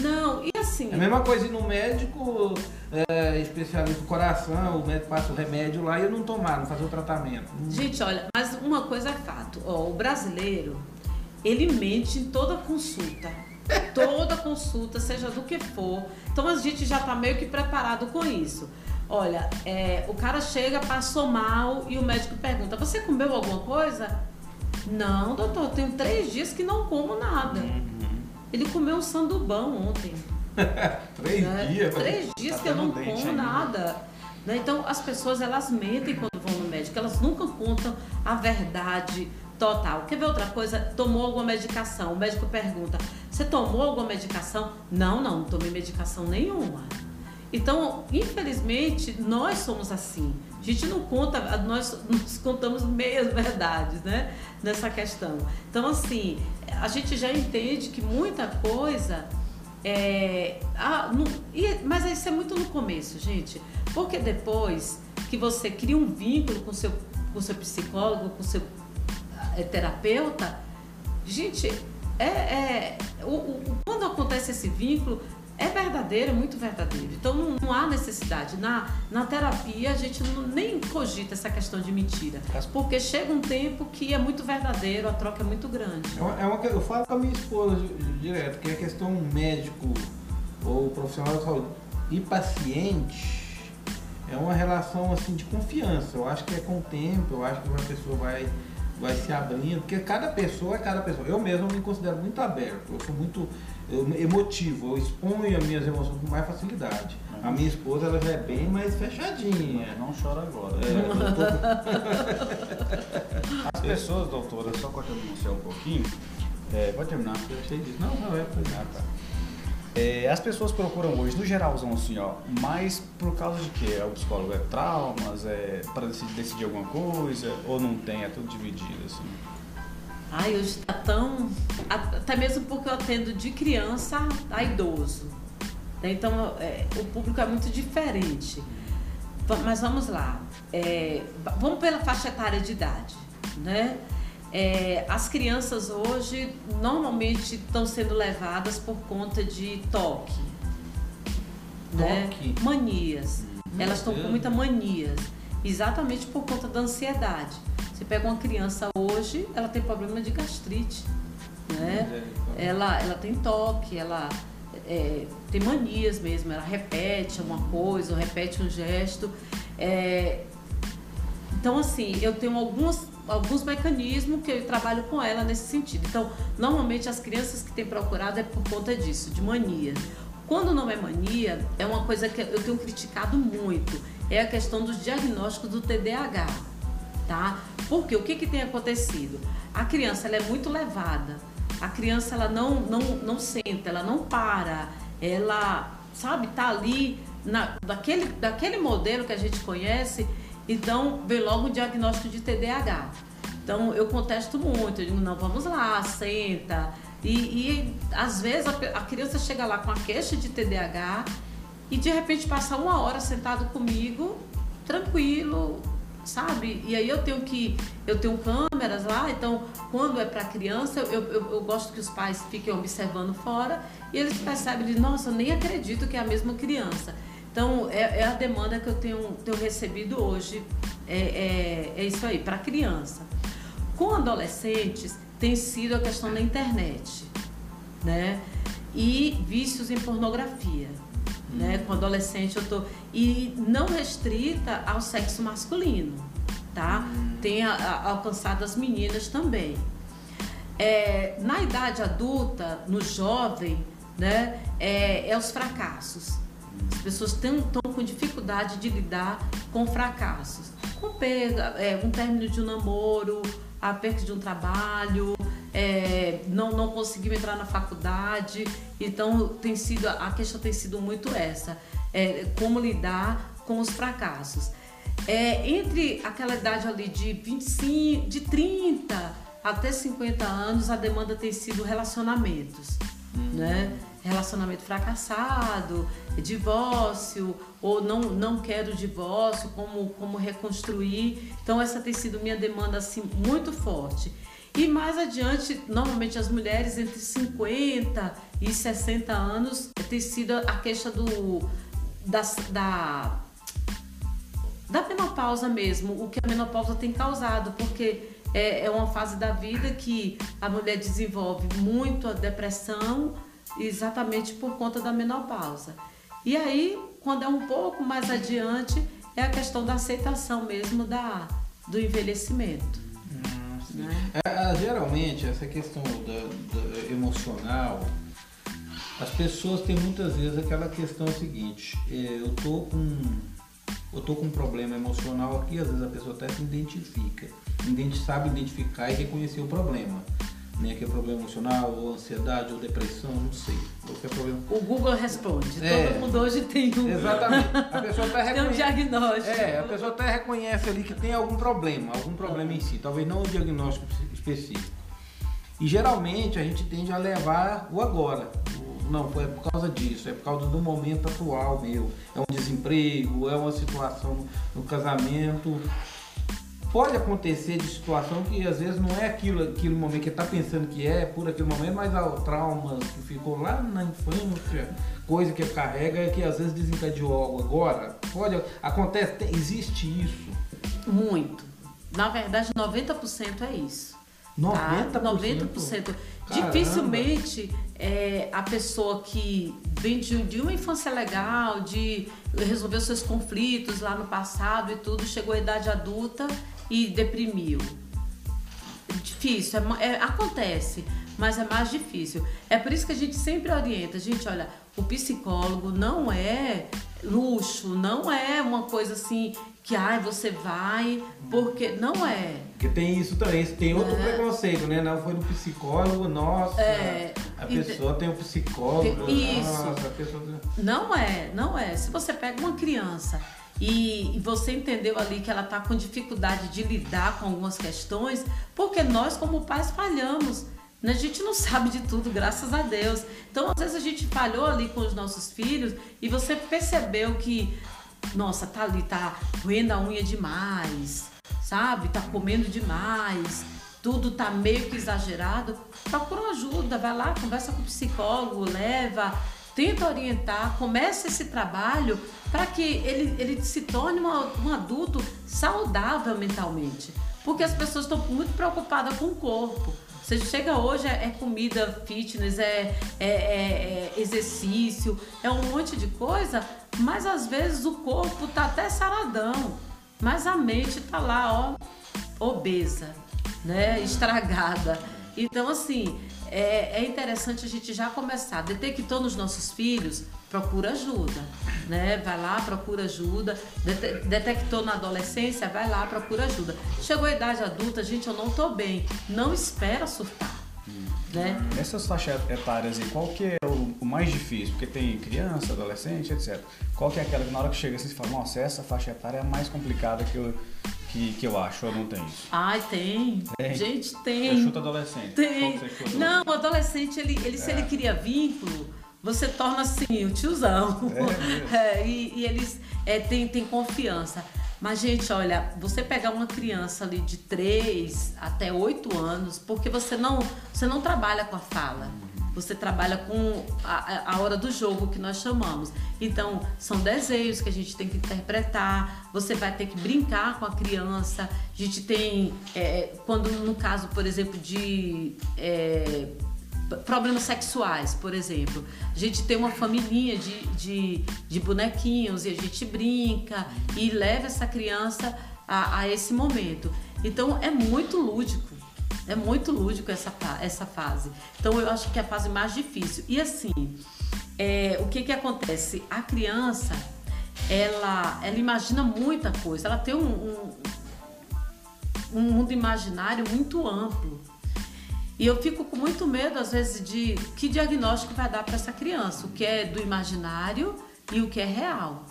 Não, e assim. É a mesma coisa ir no médico é, especialista do coração, o médico passa o remédio lá e eu não tomar, não fazer o tratamento. Gente, olha, mas uma coisa é fato, ó, o brasileiro, ele mente em toda consulta. toda consulta, seja do que for. Então a gente já está meio que preparado com isso. Olha, é, o cara chega, passou mal e o médico pergunta: Você comeu alguma coisa? Não, doutor, tenho três dias que não como nada. Uhum. Ele comeu um sandubão ontem. três né? dias? Três tá dias que eu não como ainda. nada. Né? Então, as pessoas elas mentem quando vão no médico, elas nunca contam a verdade Total. Quer ver outra coisa? Tomou alguma medicação? O médico pergunta: Você tomou alguma medicação? Não, não, não tomei medicação nenhuma. Então, infelizmente, nós somos assim. A gente não conta, nós, nós contamos meias verdades, né? Nessa questão. Então, assim, a gente já entende que muita coisa é. Ah, não, e, mas isso é muito no começo, gente. Porque depois que você cria um vínculo com seu, o seu psicólogo, com seu é, terapeuta, gente, é, é o, o, quando acontece esse vínculo, é verdadeiro, é muito verdadeiro. Então não, não, há necessidade. Na, na terapia a gente não, nem cogita essa questão de mentira. Porque chega um tempo que é muito verdadeiro, a troca é muito grande. É uma, é uma eu falo com a minha esposa direto, que é a questão médico ou profissional de saúde e paciente é uma relação assim de confiança. Eu acho que é com o tempo, eu acho que uma pessoa vai vai se abrindo, porque cada pessoa é cada pessoa. Eu mesmo me considero muito aberto, eu sou muito eu, emotivo, eu exponho as minhas emoções com mais facilidade. Uhum. A minha esposa ela já é bem mais fechadinha. Não chora agora. É, tô... As pessoas, doutora, só cortando você um pouquinho, é, pode terminar, eu achei disso. Não, não é, foi nada. Tá. É, as pessoas procuram hoje, no geralzão assim, ó, mais por causa de quê? É o psicólogo é traumas, é para decidir, decidir, alguma coisa, ou não tem, é tudo dividido assim? Ai, hoje está tão. Até mesmo porque eu atendo de criança a idoso. Né? Então, é, o público é muito diferente. Mas vamos lá. É, vamos pela faixa etária de idade, né? É, as crianças hoje normalmente estão sendo levadas por conta de toque. Né? Toque? Né? Manias. Hum, Elas estão com muita manias. Exatamente por conta da ansiedade. Você pega uma criança hoje, ela tem problema de gastrite. Né? Ela, ela tem toque, ela é, tem manias mesmo, ela repete uma coisa, ou repete um gesto. É, então, assim, eu tenho algumas alguns mecanismos que eu trabalho com ela nesse sentido. Então, normalmente as crianças que têm procurado é por conta disso, de mania. Quando não é mania, é uma coisa que eu tenho criticado muito, é a questão dos diagnósticos do TDAH, tá? Porque o que, que tem acontecido? A criança ela é muito levada, a criança ela não, não, não senta, ela não para, ela, sabe, tá ali na, daquele, daquele modelo que a gente conhece então, vem logo o diagnóstico de TDAH. Então, eu contesto muito, eu digo, não, vamos lá, senta. E, e às vezes a, a, criança chega lá com a queixa de TDAH e de repente passa uma hora sentado comigo, tranquilo, sabe? E aí eu tenho que. Eu tenho câmeras lá, então quando é para criança, eu, eu, eu, gosto que os pais fiquem observando fora e eles percebem, nossa, eu nem acredito que é a mesma criança. Então, é, é, a demanda que eu tenho, tenho recebido hoje, é, é, é isso aí, para criança. Com adolescentes, tem sido a questão da internet, né? E vícios em pornografia. Né? Com adolescente eu tô. E não restrita ao sexo masculino, tá? Hum. Tem a, a, alcançado as meninas também. É, na idade adulta, no jovem, né, é, é os fracassos. As pessoas estão com dificuldade de lidar com fracassos. Com perda, é, um término de um namoro, a perda de um trabalho, é, não, não conseguiu entrar na faculdade. Então tem sido, a questão tem sido muito essa. É, como lidar com os fracassos. É, entre aquela idade ali de 25, de 30 até 50 anos, a demanda tem sido relacionamentos, hum. né? relacionamento fracassado, divórcio, ou não, não quero divórcio, como, como reconstruir. Então, essa tem sido minha demanda assim, muito forte. E mais adiante, normalmente as mulheres entre 50 e 60 anos tem sido a queixa do, da, da, da menopausa mesmo, o que a menopausa tem causado, porque é, é uma fase da vida que a mulher desenvolve muito a depressão, exatamente por conta da menopausa. E aí, quando é um pouco mais adiante, é a questão da aceitação mesmo da, do envelhecimento. Né? é, é, geralmente, essa questão da, emocional, as pessoas têm muitas vezes aquela questão seguinte, é, eu tô com eu tô com um problema emocional aqui, às vezes a pessoa até se identifica, sabe identificar e reconhecer o problema. Nem que é problema emocional, ou ansiedade, ou depressão, não sei. Qualquer problema. O Google responde. É, Todo mundo hoje tem um. Exatamente. A pessoa até reconhece. Tem um diagnóstico. É, a pessoa até reconhece ali que tem algum problema, algum problema em si. Talvez não um diagnóstico específico. E geralmente a gente tende a levar o agora. Não, é por causa disso, é por causa do momento atual meu. É um desemprego, é uma situação no casamento, pode acontecer de situação que às vezes não é aquilo, aquele momento que está pensando que é, por aquele momento, mas o trauma que ficou lá na infância, coisa que carrega, que às vezes desencadeou algo agora. Pode, acontece, existe isso. Muito. Na verdade, 90% é isso. 90%? Tá? 90%. Dificilmente é, a pessoa que vem de, de, uma infância legal, de resolver seus conflitos lá no passado e tudo, chegou à idade adulta e deprimiu. Difícil, é, é, acontece, mas é mais difícil. É por isso que a gente sempre orienta, gente, olha, o psicólogo não é luxo, não é uma coisa assim que ai, você vai, porque não é. Porque tem isso também, tem outro é. preconceito, né? Não foi no psicólogo, nossa, é. a pessoa tem um psicólogo. Isso. Nossa, pessoa... Não é, não é. Se você pega uma criança e, e você entendeu ali que ela está com dificuldade de lidar com algumas questões, porque nós, como pais, falhamos. A gente não sabe de tudo, graças a Deus. Então, às vezes a gente falhou ali com os nossos filhos e você percebeu que, nossa, tá ali, tá roendo a unha demais, sabe? Tá comendo demais, tudo tá meio que exagerado. Procura ajuda, vai lá, conversa com o psicólogo, leva, tenta orientar, começa esse trabalho para que ele, ele se torne uma, um adulto saudável mentalmente. Porque as pessoas estão muito preocupadas com o corpo. Você chega hoje, é, é comida fitness, é, é, é, é, exercício, é um monte de coisa, mas às vezes o corpo tá até saradão, mas a mente tá lá, ó, obesa, né? Estragada. Então, assim, é, é interessante a gente já começar. Detectou nos nossos filhos, procura ajuda, né? Vai lá, procura ajuda. Detectou na adolescência, vai lá, procura ajuda. Chegou a idade adulta, gente, eu não tô bem. Não espera surtar. Né? Essas faixas etárias aí, qual que é o, o, mais difícil? Porque tem criança, adolescente, etc. Qual que é aquela que na hora que chega assim, você fala, nossa, essa faixa etária é a mais complicada que eu, que, que eu acho, ou não tem isso? Ai, tem. tem. Gente, tem. Você chuta adolescente. Tem. Não, o adolescente, ele, ele, é. se ele cria vínculo, você torna assim, o tiozão. É, é, e, e, eles é, têm, têm confiança. Mas, gente, olha, você pegar uma criança ali de 3 até 8 anos, porque você não, você não trabalha com a fala. Você trabalha com a, a hora do jogo que nós chamamos. Então, são desenhos que a gente tem que interpretar, você vai ter que brincar com a criança. A gente tem, é, quando no caso, por exemplo, de é, problemas sexuais, por exemplo. A gente tem uma família de, de, de, bonequinhos e a gente brinca e leva essa criança a, a esse momento. Então, é muito lúdico. É muito lúdico essa, essa fase. Então eu acho que é a fase mais difícil. E assim, é, o que que acontece? A criança, ela, ela imagina muita coisa. Ela tem um, um, um mundo imaginário muito amplo. E eu fico com muito medo, às vezes, de que diagnóstico vai dar para essa criança, o que é do imaginário e o que é real.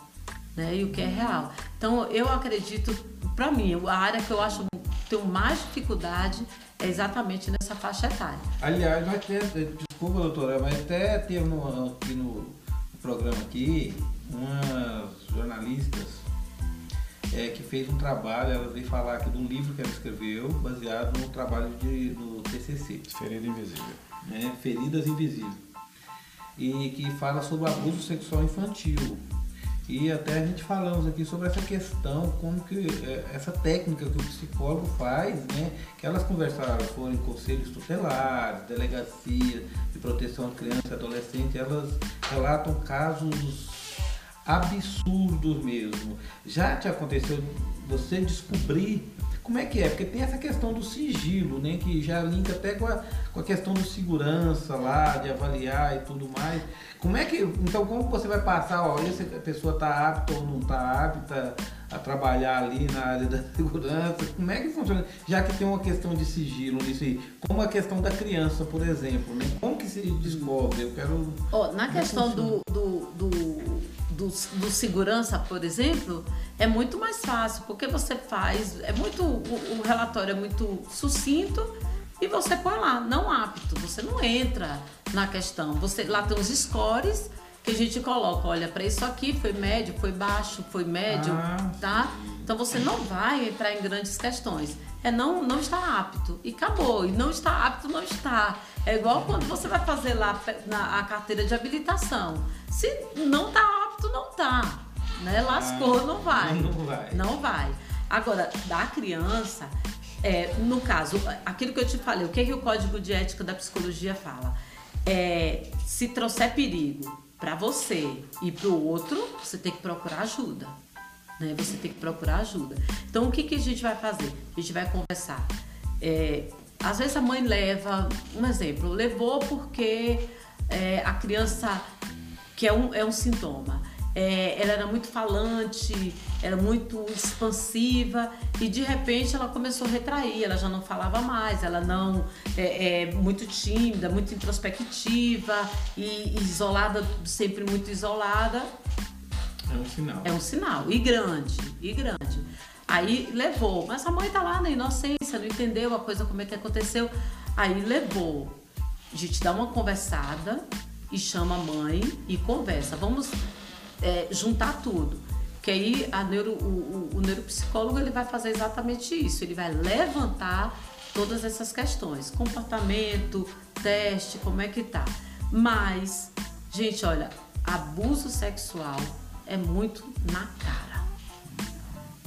Né? E o que é real. Então, eu acredito, para mim, a área que eu acho tenho mais dificuldade é exatamente nessa faixa etária. Aliás, nós temos, desculpa doutora, mas até temos aqui no, no programa aqui umas jornalistas é, que fez um trabalho, ela veio falar aqui de um livro que ela escreveu, baseado no trabalho de, no TCC. Ferida Invisível. Né? Feridas Invisíveis. E que fala sobre abuso sexual infantil. E até a gente falamos aqui sobre essa questão, como que é, essa técnica que o psicólogo faz, né? Que elas conversaram, foram em conselhos tutelares, delegacia de proteção à criança e adolescente, elas relatam casos absurdos mesmo. Já te aconteceu você descobrir Como é que é? Porque tem essa questão do sigilo, né? Que já linka até com a, com a questão do segurança lá, de avaliar e tudo mais. Como é que. Então como você vai passar, ó, se a pessoa está apta ou não está apta a trabalhar ali na área da segurança? Como é que funciona? Já que tem uma questão de sigilo nisso aí. Como a questão da criança, por exemplo, né? Como que se descobre? Eu quero. Oh, na é questão do, do, do do, do, segurança, por exemplo, é muito mais fácil, porque você faz, é muito, o, o, relatório é muito sucinto e você põe lá, não apto, você não entra na questão. Você lá tem os scores que a gente coloca, olha, para isso aqui foi médio, foi baixo, foi médio, ah, tá? Então você não vai entrar em grandes questões. É não, não está apto. E acabou. E não está apto, não está. É igual quando você vai fazer lá na, a carteira de habilitação. Se não está apto, não está. Né? Lascou, ah, não vai. Não vai. Não vai. Agora, da criança, é, no caso, aquilo que eu te falei, o que, é que o código de ética da psicologia fala? É, se trouxer perigo para você e para o outro, você tem que procurar ajuda. Né? Você tem que procurar ajuda. Então, o que, que a gente vai fazer? A gente vai conversar. É, às vezes a mãe leva, um exemplo, levou porque é, a criança, que é um, é um sintoma, é, ela era muito falante, era muito expansiva e de repente ela começou a retrair, ela já não falava mais, ela não é, é muito tímida, muito introspectiva e isolada, sempre muito isolada. É um sinal. É um sinal e grande, e grande. Aí levou, mas a mãe tá lá na inocência, não entendeu a coisa como é que aconteceu. Aí levou. A gente dá uma conversada e chama a mãe e conversa. Vamos é, juntar tudo. Que aí a neuro, o, o, o neuropsicólogo ele vai fazer exatamente isso. Ele vai levantar todas essas questões, comportamento, teste, como é que tá. Mas, gente, olha, abuso sexual é muito na cara.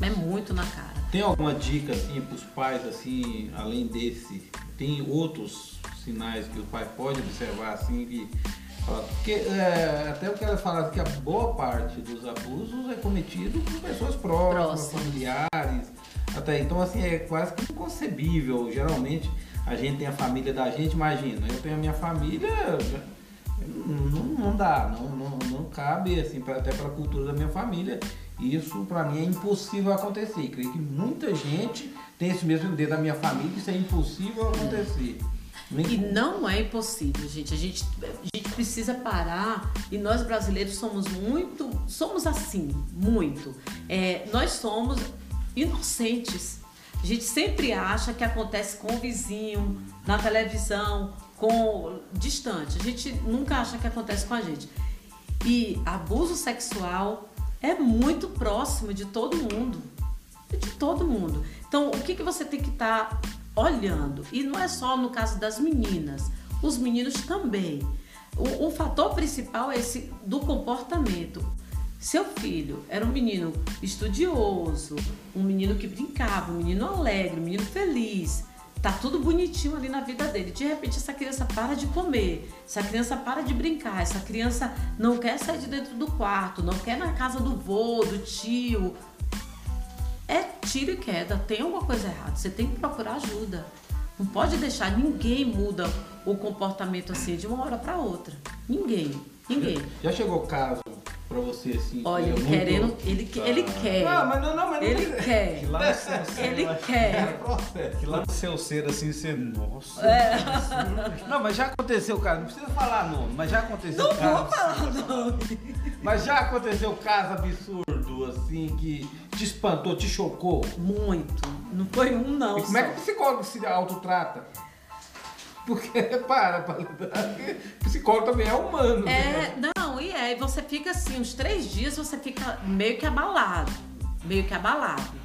É muito na cara. Tem alguma dica assim para os pais assim, além desse, tem outros sinais que o pai pode observar assim que porque é, até eu quero falar que a boa parte dos abusos é cometido por pessoas próximas, familiares. Até então, assim, é quase que inconcebível. Geralmente a gente tem a família da gente, imagina, eu tenho a minha família, não, não dá, não, não, não cabe, assim, pra, até pela cultura da minha família. Isso para mim é impossível acontecer. Creio que muita gente tem esse mesmo dedo da minha família, isso é impossível acontecer. É. E não é impossível, gente. A, gente. a gente precisa parar e nós brasileiros somos muito. Somos assim, muito. É, nós somos inocentes. A gente sempre acha que acontece com o vizinho, na televisão, com distante. A gente nunca acha que acontece com a gente. E abuso sexual é muito próximo de todo mundo. De todo mundo. Então, o que, que você tem que estar tá olhando. E não é só no caso das meninas, os meninos também. O, o fator principal é esse do comportamento. Seu filho era um menino estudioso, um menino que brincava, um menino alegre, um menino feliz. Tá tudo bonitinho ali na vida dele. De repente essa criança para de comer, essa criança para de brincar, essa criança não quer sair de dentro do quarto, não quer na casa do vô, do tio, é tiro e queda, tem alguma coisa errada, você tem que procurar ajuda. Não pode deixar, ninguém muda o comportamento assim de uma hora para outra. Ninguém, ninguém. Já chegou o caso para você assim? Olha, ele muito... querendo, ele, ele quer. Não, mas não, não, mas ele não quer. Que lá no seu ser, ele quer. Que lá no seu ser assim, você, nossa. É. Não, mas já aconteceu, cara, não precisa falar nome, mas já aconteceu não caso. Não vou falar nome. Mas já aconteceu caso absurdo assim que te espantou, te chocou? Muito. Não foi um, não. E como é que o psicólogo se autotrata? Porque, para, para psicólogo também é humano. É, né? não, e é, você fica assim, uns três dias você fica meio que abalado. Meio que abalado.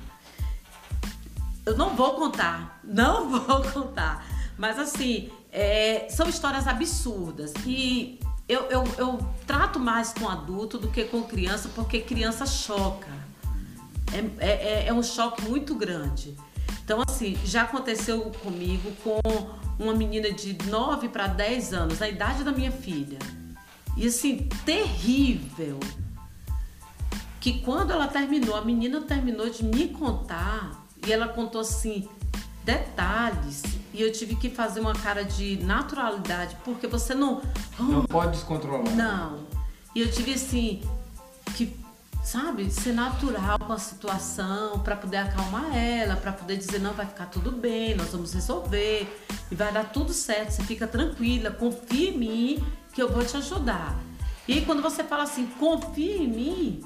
Eu não vou contar, não vou contar. Mas assim, é, são histórias absurdas. E eu, eu, eu trato mais com adulto do que com criança, porque criança choca. É, é, é um choque muito grande. Então, assim, já aconteceu comigo com uma menina de 9 para 10 anos, a idade da minha filha. E assim, terrível. Que quando ela terminou, a menina terminou de me contar, e ela contou assim detalhes e eu tive que fazer uma cara de naturalidade porque você não não pode descontrolar. Não. E eu tive assim sabe, ser natural com a situação para poder acalmar ela, para poder dizer não vai ficar tudo bem, nós vamos resolver e vai dar tudo certo, você fica tranquila, confia em mim que eu vou te ajudar. E aí quando você fala assim, confia em mim,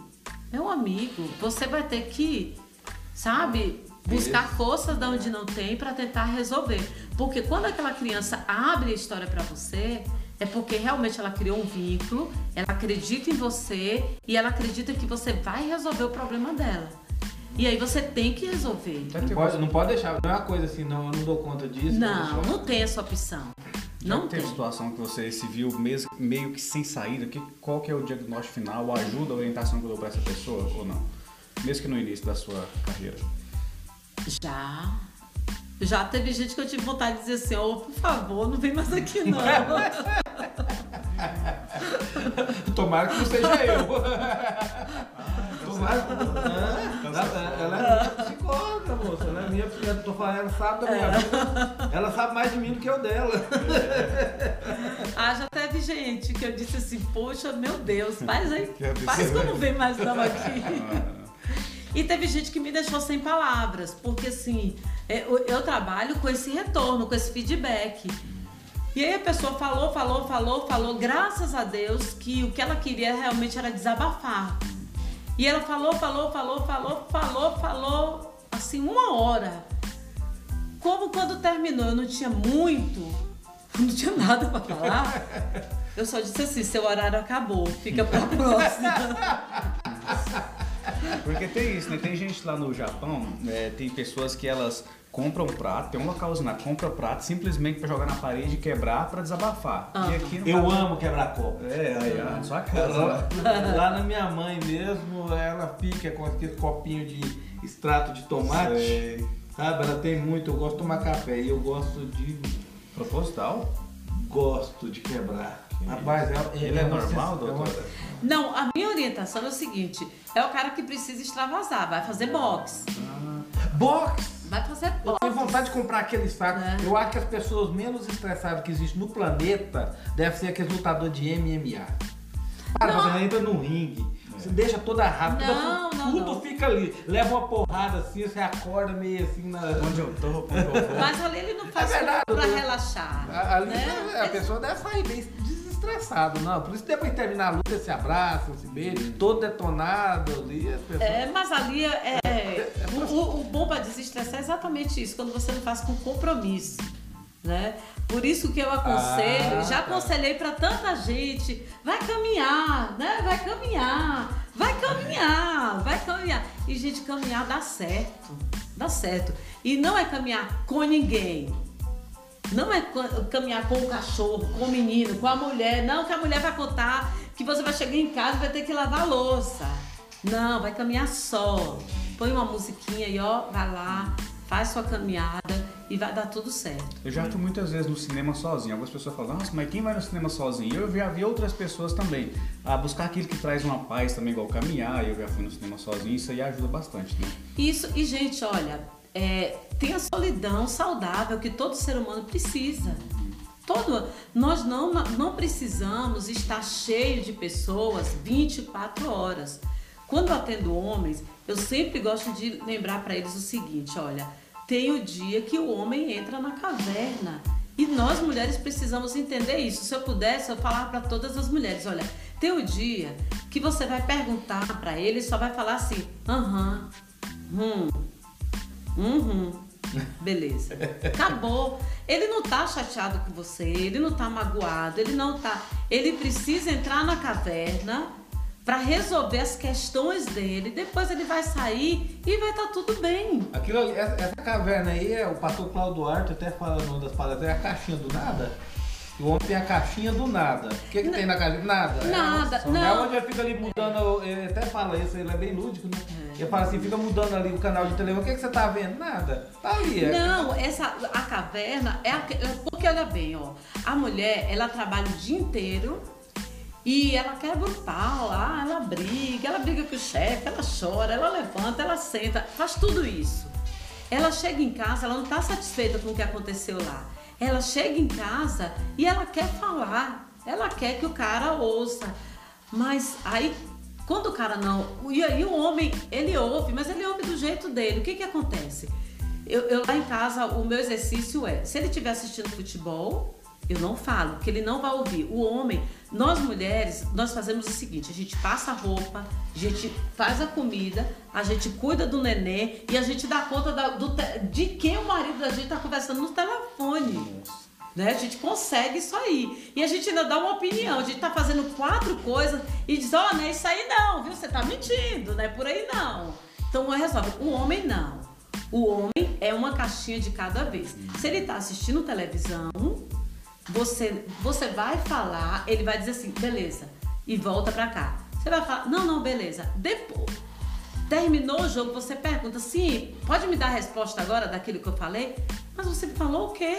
meu amigo, você vai ter que, sabe, buscar forças de onde não tem para tentar resolver. Porque quando aquela criança abre a história para você, é porque realmente ela criou um vínculo, ela acredita em você e ela acredita que você vai resolver o problema dela. E aí você tem que resolver. Não pode, não pode deixar, não é uma coisa assim, não, eu não dou conta disso. Não, não tem essa opção. Não tem. Tem situação que você se viu mesmo, meio que sem saída, que, qual que é o diagnóstico final, a ajuda, a orientação que eu dou para essa pessoa ou não? Mesmo que no início da sua carreira. Já. Já teve gente que eu tive vontade de dizer assim, ô, oh, por favor, não vem mais aqui não. Tomara que não seja eu. Tomara que. Ela é minha psicóloga, moça. Ela é minha filha. Tô falando, ela sabe da minha vida. Ela sabe mais de mim do que eu dela. Ah, já teve gente que eu disse assim, poxa, meu Deus, faz aí. Faz que eu não venho mais não aqui. E teve gente que me deixou sem palavras, porque assim, é, eu, eu trabalho com esse retorno, com esse feedback. E aí a pessoa falou, falou, falou, falou, graças a Deus que o que ela queria realmente era desabafar. E ela falou, falou, falou, falou, falou, falou, assim, uma hora. Como quando terminou eu não tinha muito, não tinha nada para falar, eu só disse assim, seu horário acabou, fica pra próxima. Porque tem isso, né? Tem gente lá no Japão, é, tem pessoas que elas compram um prato, tem um localzinho lá, compra prato simplesmente para jogar na parede e quebrar para desabafar. Ah. E aqui Eu caso... amo quebrar copo. É, aí, ah, sua casa. Lá, lá na minha mãe mesmo, ela fica com aquele copinho de extrato de tomate. Sei. Sabe, ela tem muito, eu gosto de tomar café e eu gosto de. Proposital? Gosto de quebrar. Rapaz, é, ele é, é normal, doutora? Não, a minha orientação é o seguinte: é o cara que precisa extravasar, vai fazer box. Ah. Box? Vai fazer box. Eu tenho vontade de comprar aquele saco. É. Eu acho que as pessoas menos estressadas que existem no planeta devem ser aqueles lutadores de MMA. Para, você entra no ringue. Você deixa toda rápida, não, não, tudo não. fica ali. Leva uma porrada assim, você acorda meio assim na. Onde eu tô, onde eu vou. Mas ali ele não faz é verdade, pra relaxar. Ali né? a pessoa deve sair bem estressado, não. Por isso depois de terminar a luta, se abraçam, se beijam, todo detonado ali. Pessoa... É, mas ali é. é, é o, o, bom para desestressar é exatamente isso, quando você não faz com compromisso. Né? Por isso que eu aconselho, ah, já tá. aconselhei para tanta gente, vai caminhar, né? Vai caminhar, vai caminhar, vai caminhar. E gente, caminhar dá certo, dá certo. E não é caminhar com ninguém, não é caminhar com o cachorro, com o menino, com a mulher. Não, que a mulher vai contar que você vai chegar em casa e vai ter que lavar a louça. Não, vai caminhar só. Põe uma musiquinha e ó, vai lá, faz sua caminhada e vai dar tudo certo. Eu já fui muitas vezes no cinema sozinho. Algumas pessoas falam, nossa, mas quem vai no cinema sozinho? Eu já vi outras pessoas também. A buscar aquilo que traz uma paz também, igual caminhar. Eu já fui no cinema sozinho, isso aí ajuda bastante, né? Isso, e gente, olha, é, tem a solidão saudável que todo ser humano precisa. Todo, nós não, não precisamos estar cheio de pessoas 24 horas. Quando eu atendo homens, eu sempre gosto de lembrar para eles o seguinte: olha, tem o dia que o homem entra na caverna. E nós mulheres precisamos entender isso. Se eu pudesse, eu falar para todas as mulheres: olha, tem o dia que você vai perguntar para ele e só vai falar assim: aham, hum, Uhum. Beleza. Acabou. Ele não tá chateado com você, ele não tá magoado, ele não tá. Ele precisa entrar na caverna para resolver as questões dele. Depois ele vai sair e vai estar tá tudo bem. Aquilo, essa, essa caverna aí, é, o pastor Claudio Duarte até fala numa das palestras, é a caixinha do nada. O homem tem a caixinha do nada. O que, que tem na caixinha? Nada. Nada. É, não. é onde ele fica ali mudando. Ele até fala isso, ele é bem lúdico, né? É. Ele fala assim, fica mudando ali o canal de televisão. O que, que você tá vendo? Nada. Tá ali. É. Não, essa, a caverna é, a, é porque olha bem, ó. A mulher, ela trabalha o dia inteiro. E ela quebra o pau, ah, ela briga, ela briga com o chefe, ela chora, ela levanta, ela senta, faz tudo isso. ela chega em casa, ela não está satisfeita com o que aconteceu lá. Ela chega em casa e ela quer falar, ela quer que o cara ouça. Mas aí, quando o cara não. E aí o homem, ele ouve, mas ele ouve do jeito dele. O que que acontece? Eu, eu lá em casa, o meu exercício é: se ele estiver assistindo futebol, eu não falo, porque ele não vai ouvir. O homem, nós mulheres, nós fazemos o seguinte: a gente passa a roupa, a gente faz a comida, a gente cuida do neném e a gente dá conta da, do, de quem o marido da gente está conversando no telefone. Né? A gente consegue isso aí. E a gente ainda dá uma opinião. A gente tá fazendo quatro coisas e diz: Ó, oh, não é isso aí não, viu? Você tá mentindo, não é por aí não. Então resolve. O homem não. O homem é uma caixinha de cada vez. Se ele tá assistindo televisão, você, você vai falar, ele vai dizer assim, beleza, e volta pra cá. Você vai falar, não, não, beleza. Depois, terminou o jogo, você pergunta, sim, pode me dar a resposta agora daquilo que eu falei? Mas você falou o quê?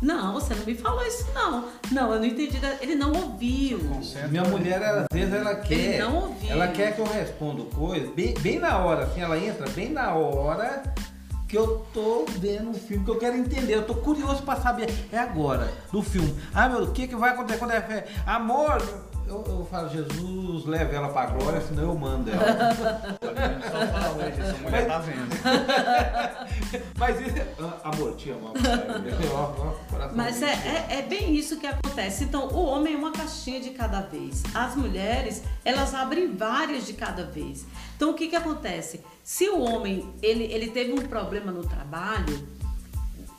Não, você não me falou isso, não. Não, eu não entendi. Ele não ouviu. Minha mulher, às vezes, ela quer. Ele não ouviu. Ela quer que eu responda coisa, bem, bem na hora, assim, ela entra bem na hora que eu tô vendo um filme que eu quero entender. Eu tô curioso para saber. É agora, do filme. Ah, meu, o que, que vai acontecer quando é fé? Amor, eu, eu falo, Jesus, leve ela pra glória, senão eu mando ela. Só fala hoje, essa mulher tá vendo. Mas isso é. Amor, te amo. Mas é, é, é, bem isso que acontece. Então, o homem é uma caixinha de cada vez. As mulheres, elas abrem várias de cada vez. Então, o que que acontece? Se o homem ele, ele teve um problema no trabalho,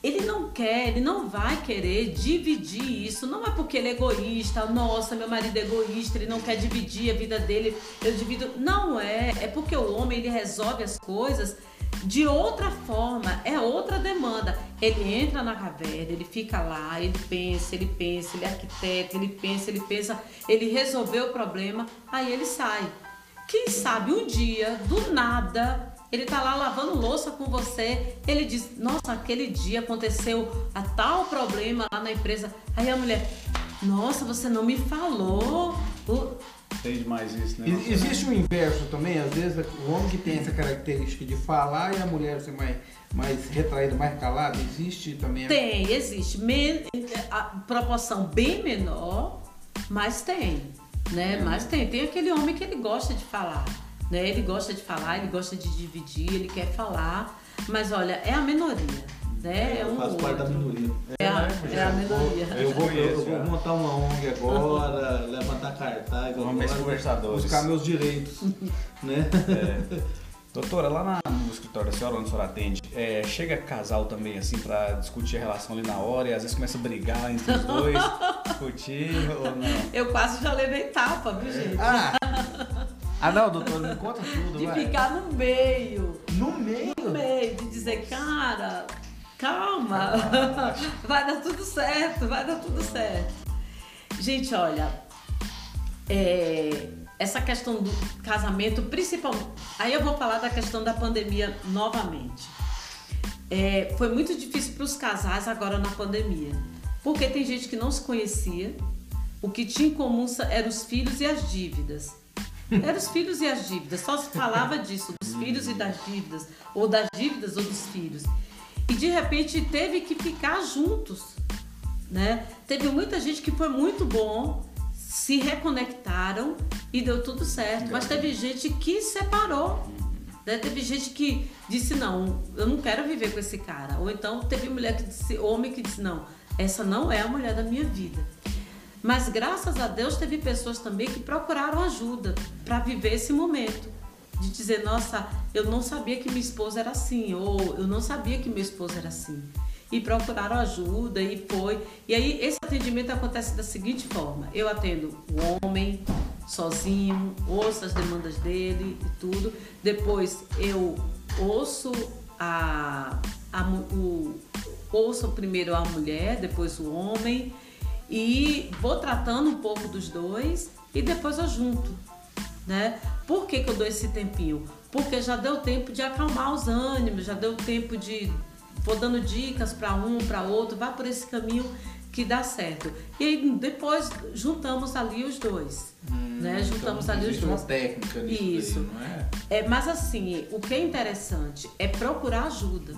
ele não quer, ele não vai querer dividir isso. Não é porque ele é egoísta, nossa, meu marido é egoísta, ele não quer dividir a vida dele, eu divido. Não é, é porque o homem ele resolve as coisas de outra forma, é outra demanda. Ele entra na caverna, ele fica lá, ele pensa, ele pensa, ele é arquiteto, ele pensa, ele pensa, ele resolveu o problema, aí ele sai. Quem sabe um dia, do nada, ele tá lá lavando louça com você, ele diz: Nossa, aquele dia aconteceu a tal problema lá na empresa. Aí a mulher: Nossa, você não me falou. Tem demais isso, né? Existe o um inverso também, às vezes o homem que tem essa característica de falar e a mulher ser mais, mais retraída, mais calada, existe também? Tem, existe. Men a proporção bem menor, mas tem né? Mas tem, tem aquele homem que ele gosta de falar, né? Ele gosta de falar, ele gosta de dividir, ele quer falar, mas olha, é a minoria. Né? É um faz parte da minoria. É, a, é a minoria. Eu vou, eu vou montar uma ONG agora, levantar cartaz, conversadores. buscar meus direitos. né? É. Doutora, lá na, no escritório da senhora, onde a senhora atende, é, chega casal também, assim, pra discutir a relação ali na hora e às vezes começa a brigar entre os dois, discutir ou não? Eu quase já levei tapa, viu, gente? Ah, ah não, doutor, me conta tudo, De vai. ficar no meio. No meio? No meio, de dizer, cara, calma, vai dar tudo certo, vai dar tudo certo. Gente, olha, é essa questão do casamento, principalmente. Aí eu vou falar da questão da pandemia novamente. É, foi muito difícil para os casais agora na pandemia, porque tem gente que não se conhecia, o que tinha em comum eram os filhos e as dívidas. Eram os filhos e as dívidas, só se falava disso, dos filhos e das dívidas, ou das dívidas ou dos filhos. E de repente teve que ficar juntos, né? Teve muita gente que foi muito bom, se reconectaram e deu tudo certo. Mas teve gente que separou. Né? Teve gente que disse, não, eu não quero viver com esse cara. Ou então teve mulher que disse, homem que disse, não, essa não é a mulher da minha vida. Mas graças a Deus teve pessoas também que procuraram ajuda para viver esse momento. De dizer, nossa, eu não sabia que minha esposa era assim, ou eu não sabia que meu esposo era assim e procuraram ajuda e foi. E aí esse atendimento acontece da seguinte forma: eu atendo o homem sozinho, ouço as demandas dele e tudo. Depois eu ouço a, a o, ouço primeiro a mulher, depois o homem e vou tratando um pouco dos dois e depois eu junto, né? Por que, que eu dou esse tempinho? Porque já deu tempo de acalmar os ânimos, já deu tempo de vou dando dicas para um, para outro, vá por esse caminho. que dá certo. E aí depois juntamos ali os dois. Hum, né? Juntamos então, ali os dois. uma técnica nisso daí, Isso. não é? É, mas assim, o que é interessante é procurar ajuda.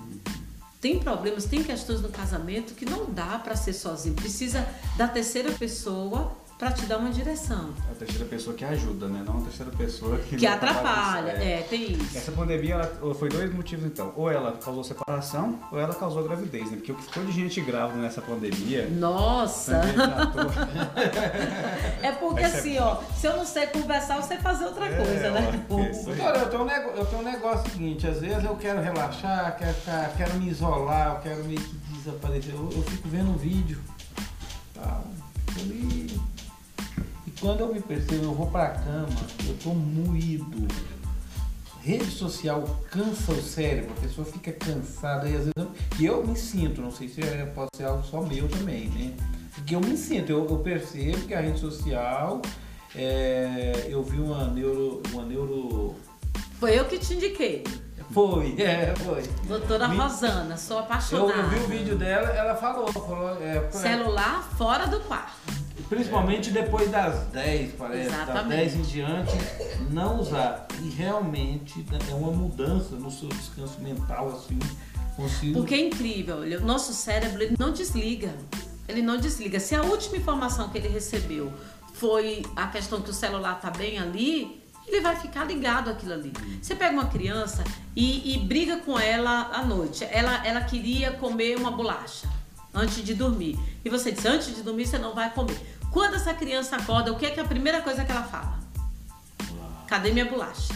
Tem problemas, tem questões no casamento que não dá para ser sozinho. Precisa da terceira pessoa para te dar uma direção. A terceira pessoa que ajuda, né? Não a terceira pessoa que, Que não atrapalha. É, tem isso. Essa pandemia ela, foi dois motivos então. Ou ela causou separação, ou ela causou gravidez, né? Porque o que ficou de gente grávida nessa pandemia. Nossa! É porque Essa é- assim, ó, se eu não sei conversar, você fazer outra É, coisa, né? Doutora, eu tenho, um nego- eu tenho um negócio seguinte, às vezes eu quero relaxar, quero, ficar- quero me isolar, eu quero meio que desaparecer. Eu, eu fico vendo um vídeo. Tá, fico ali. Quando eu me percebo, eu vou pra cama, eu tô moído. Rede social cansa o cérebro, a pessoa fica cansada e às vezes eu, e eu me sinto, não sei se é, pode ser algo só meu também, né? Porque eu me sinto, eu, eu percebo que a rede social, é, eu vi uma neuro, uma neuro Foi eu que te indiquei. foi, é, foi. Doutora Me- Rosana, sou Eu, apaixonada. eu vi o vídeo dela, ela falou, falou é, Celular fora do quarto. Principalmente depois das 10, parece, das Exatamente. 10 em diante, não usar. E realmente é uma mudança no seu descanso mental, assim, consigo. Porque é incrível, olha, o nosso cérebro ele não desliga. Ele não desliga. Se a última informação que ele recebeu foi a questão que o celular tá bem ali, ele vai ficar ligado àquilo ali. Você pega uma criança e, e briga com ela à noite. Ela, ela queria comer uma bolacha antes de dormir. E você diz, antes de dormir você não vai comer. Quando essa criança acorda, o que é, que é a primeira coisa que ela fala? Cadê minha bolacha?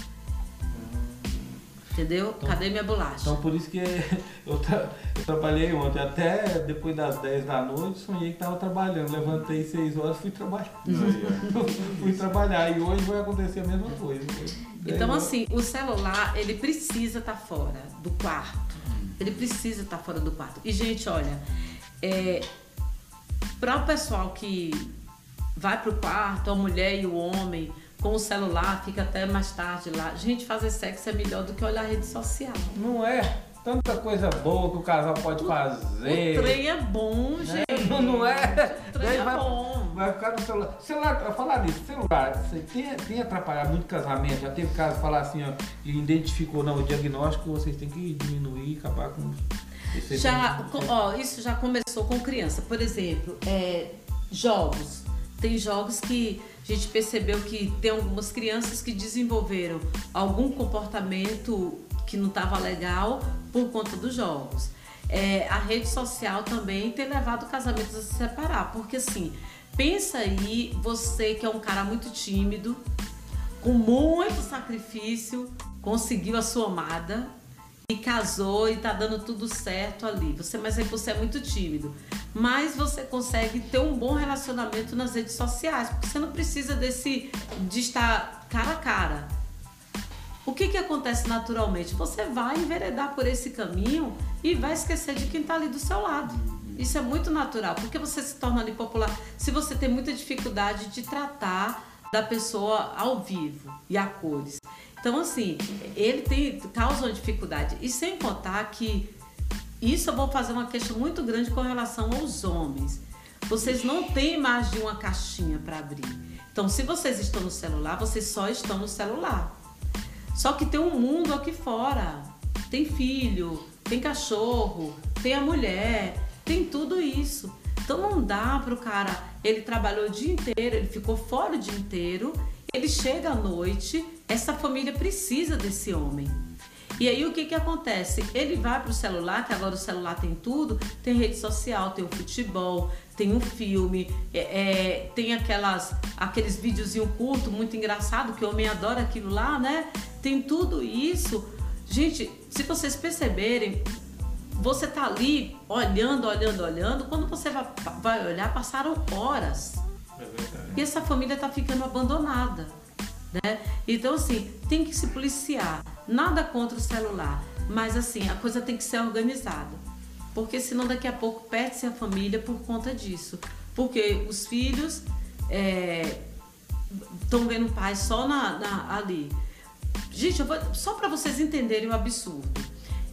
Entendeu? Cadê minha bolacha? Então por isso que eu, tra- eu trabalhei ontem, até depois das 10 da noite, sonhei que estava trabalhando. Levantei 6 horas fui trabalhar. fui trabalhar e hoje vai acontecer a mesma coisa. Então, Daí, assim, o celular, ele precisa estar fora do quarto. Ele precisa estar fora do quarto. E, gente, olha, é, para o pessoal que vai pro quarto, a mulher e o homem, com o celular, fica até mais tarde lá. Gente, fazer sexo é melhor do que olhar a rede social. Não é tanta coisa boa que o casal pode fazer. O trem é bom, né? gente. Não, não é? O trem é vai, bom. vai ficar no celular. Celular, falar nisso, celular, você tem, tem atrapalhado muito casamento? Já teve caso de falar assim, ó, e identificou, não, o diagnóstico vocês têm que diminuir, acabar com. Já, co- ó, isso já começou com criança. Por exemplo, é, jogos. Tem jogos que a gente percebeu que tem algumas crianças que desenvolveram algum comportamento que não estava legal por conta dos jogos. É, a rede social também tem levado casamentos a se separar, porque assim, pensa aí, você que é um cara muito tímido, com muito sacrifício, conseguiu a sua amada e casou e tá dando tudo certo ali. Você, mas aí você é muito tímido. Mas você consegue ter um bom relacionamento nas redes sociais, porque você não precisa desse de estar cara a cara. O que que acontece naturalmente? Você vai enveredar por esse caminho e vai esquecer de quem está ali do seu lado. Isso é muito natural, porque você se torna ali popular. Se você tem muita dificuldade de tratar da pessoa ao vivo e a cores. Então, assim, ele tem, causa uma dificuldade. E sem contar que isso eu vou fazer uma queixa muito grande com relação aos homens. Vocês não têm mais de uma caixinha para abrir. Então, se vocês estão no celular, vocês só estão no celular. Só que tem um mundo aqui fora. Tem filho, tem cachorro, tem a mulher, tem tudo isso. Então não dá pro cara, ele trabalhou o dia inteiro, ele ficou fora o dia inteiro, ele chega à noite, essa família precisa desse homem. E aí o que que acontece? Ele vai pro celular, que agora o celular tem tudo, tem rede social, tem o futebol, tem um filme, é, é, tem aquelas, aqueles videozinho curto, muito engraçado, que o homem adora aquilo lá, né? Tem tudo isso. Gente, se vocês perceberem, você tá ali olhando, olhando, olhando, quando você vai, vai olhar, passaram horas. É. E essa família tá ficando abandonada, né? Então, assim, tem que se policiar. Nada contra o celular, mas assim, a coisa tem que ser organizada. Porque senão daqui a pouco perde-se a família por conta disso. Porque os filhos estão vendo o pai só na, na- ali. Gente, vou- só para vocês entenderem o absurdo.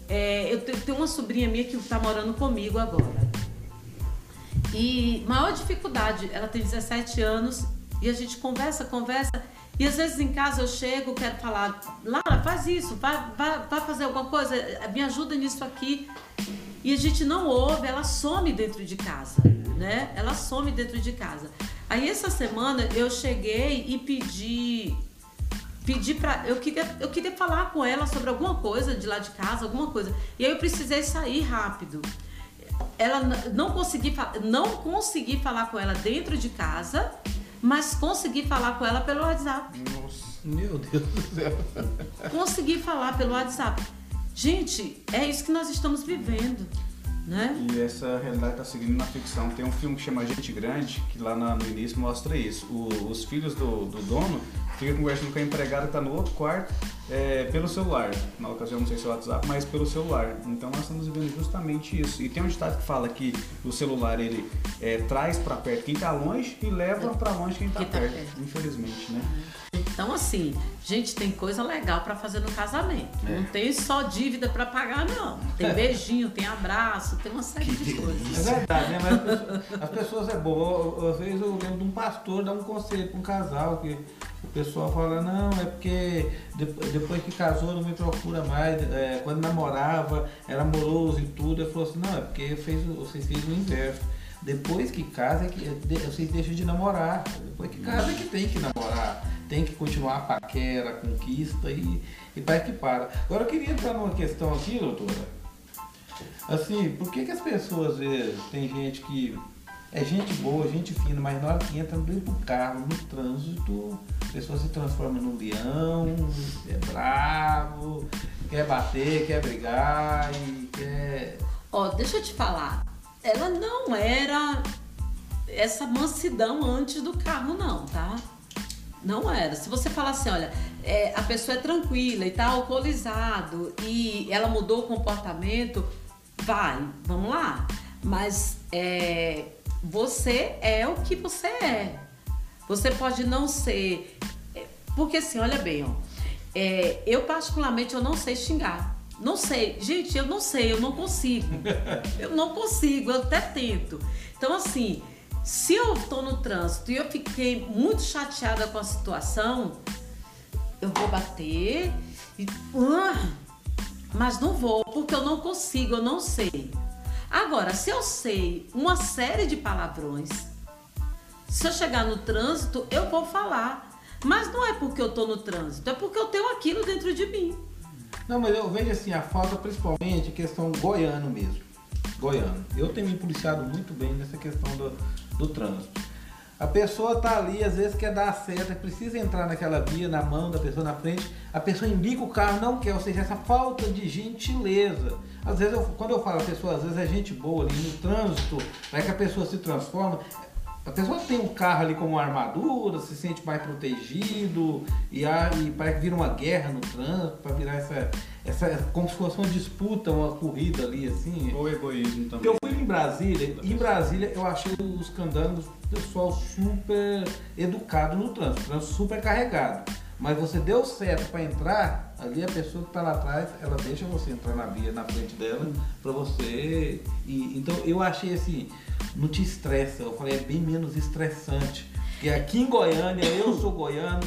É, eu te- tenho uma sobrinha minha que está morando comigo agora. E maior dificuldade, ela tem 17 anos e a gente conversa, conversa. E às vezes em casa eu chego, quero falar, Lara, faz isso, vai, vai, vai fazer alguma coisa, me ajuda nisso aqui. E a gente não ouve, ela some dentro de casa, né? Ela some dentro de casa. Aí essa semana eu cheguei e pedi pedi para eu queria eu queria falar com ela sobre alguma coisa de lá de casa, alguma coisa. E aí eu precisei sair rápido. Ela não consegui não consegui falar com ela dentro de casa, mas consegui falar com ela pelo WhatsApp. Nossa, meu Deus do céu. Consegui falar pelo WhatsApp. Gente, é isso que nós estamos vivendo. Né? E essa realidade está seguindo na ficção. Tem um filme que chama Gente Grande, que lá no início mostra isso. O, os filhos do, do dono fica conversando com a empregada que está no outro quarto é, pelo celular. Na ocasião, não sei se é o WhatsApp, mas pelo celular. Então nós estamos vivendo justamente isso. E tem um ditado que fala que o celular ele é, traz para perto quem está longe e leva para longe quem está tá perto, perto, infelizmente, né? Então assim, gente, tem coisa legal para fazer no casamento. É. Não tem só dívida para pagar, não. Tem beijinho, tem abraço, tem uma série que de coisas. É verdade, né? Mas as pessoas é bom. Às vezes eu lembro de um pastor dar um conselho para um casal que o pessoal fala, não, é porque depois que casou não me procura mais, é, quando namorava era amoroso e tudo, ele falou assim, não, é porque fez, vocês fez o inverso. Depois que casa, é que vocês deixam de namorar. Depois que casa é que tem que namorar. Tem que continuar a paquera, a conquista e, e vai que para. Agora eu queria entrar numa questão aqui, doutora. Assim, por que, que as pessoas, às vezes, tem gente que é gente boa, gente fina, mas na hora que entra dentro do carro, no trânsito, a pessoa se transforma num leão, é bravo, quer bater, quer brigar e quer. Ó, oh, deixa eu te falar, ela não era essa mansidão antes do carro, não, tá? Não era. Se você falar assim, olha, é, a pessoa é tranquila e tá alcoolizado e ela mudou o comportamento, vai, vamos lá. Mas é, você é o que você é. Você pode não ser. É, porque assim, olha bem, ó. É, eu particularmente eu não sei xingar. Não sei. Gente, eu não sei, eu não consigo. Eu não consigo, eu até tento. Então, assim, se eu tô no trânsito e eu fiquei muito chateada com a situação, eu vou bater e. Uh, mas não vou, porque eu não consigo, eu não sei. Agora, se eu sei uma série de palavrões, se eu chegar no trânsito, eu vou falar. Mas não é porque eu estou no trânsito, é porque eu tenho aquilo dentro de mim. Não, mas eu vejo assim, a falta principalmente questão goiano mesmo. Goiano. Eu tenho me policiado muito bem nessa questão do, do trânsito. A pessoa tá ali, às vezes quer dar a seta, precisa entrar naquela via, na mão da pessoa na frente, a pessoa indica o carro, não quer, ou seja, essa falta de gentileza. Às vezes, eu, quando eu falo a pessoa, às vezes é gente boa ali no trânsito, é que a pessoa se transforma. A pessoa tem um carro ali como uma armadura, se sente mais protegido e, a, e parece que vira uma guerra no trânsito, para virar essa, essa. como se fosse uma disputa, uma corrida ali, assim. Ou egoísmo também. Eu fui em Brasília, e em Brasília eu achei os candangos pessoal super educado no trânsito, trânsito super carregado. Mas você deu certo para entrar, ali a pessoa que está lá atrás, ela deixa você entrar na via na frente dela para você. E, então eu achei assim, não te estressa, eu falei, é bem menos estressante. Porque aqui em Goiânia, eu sou goiano,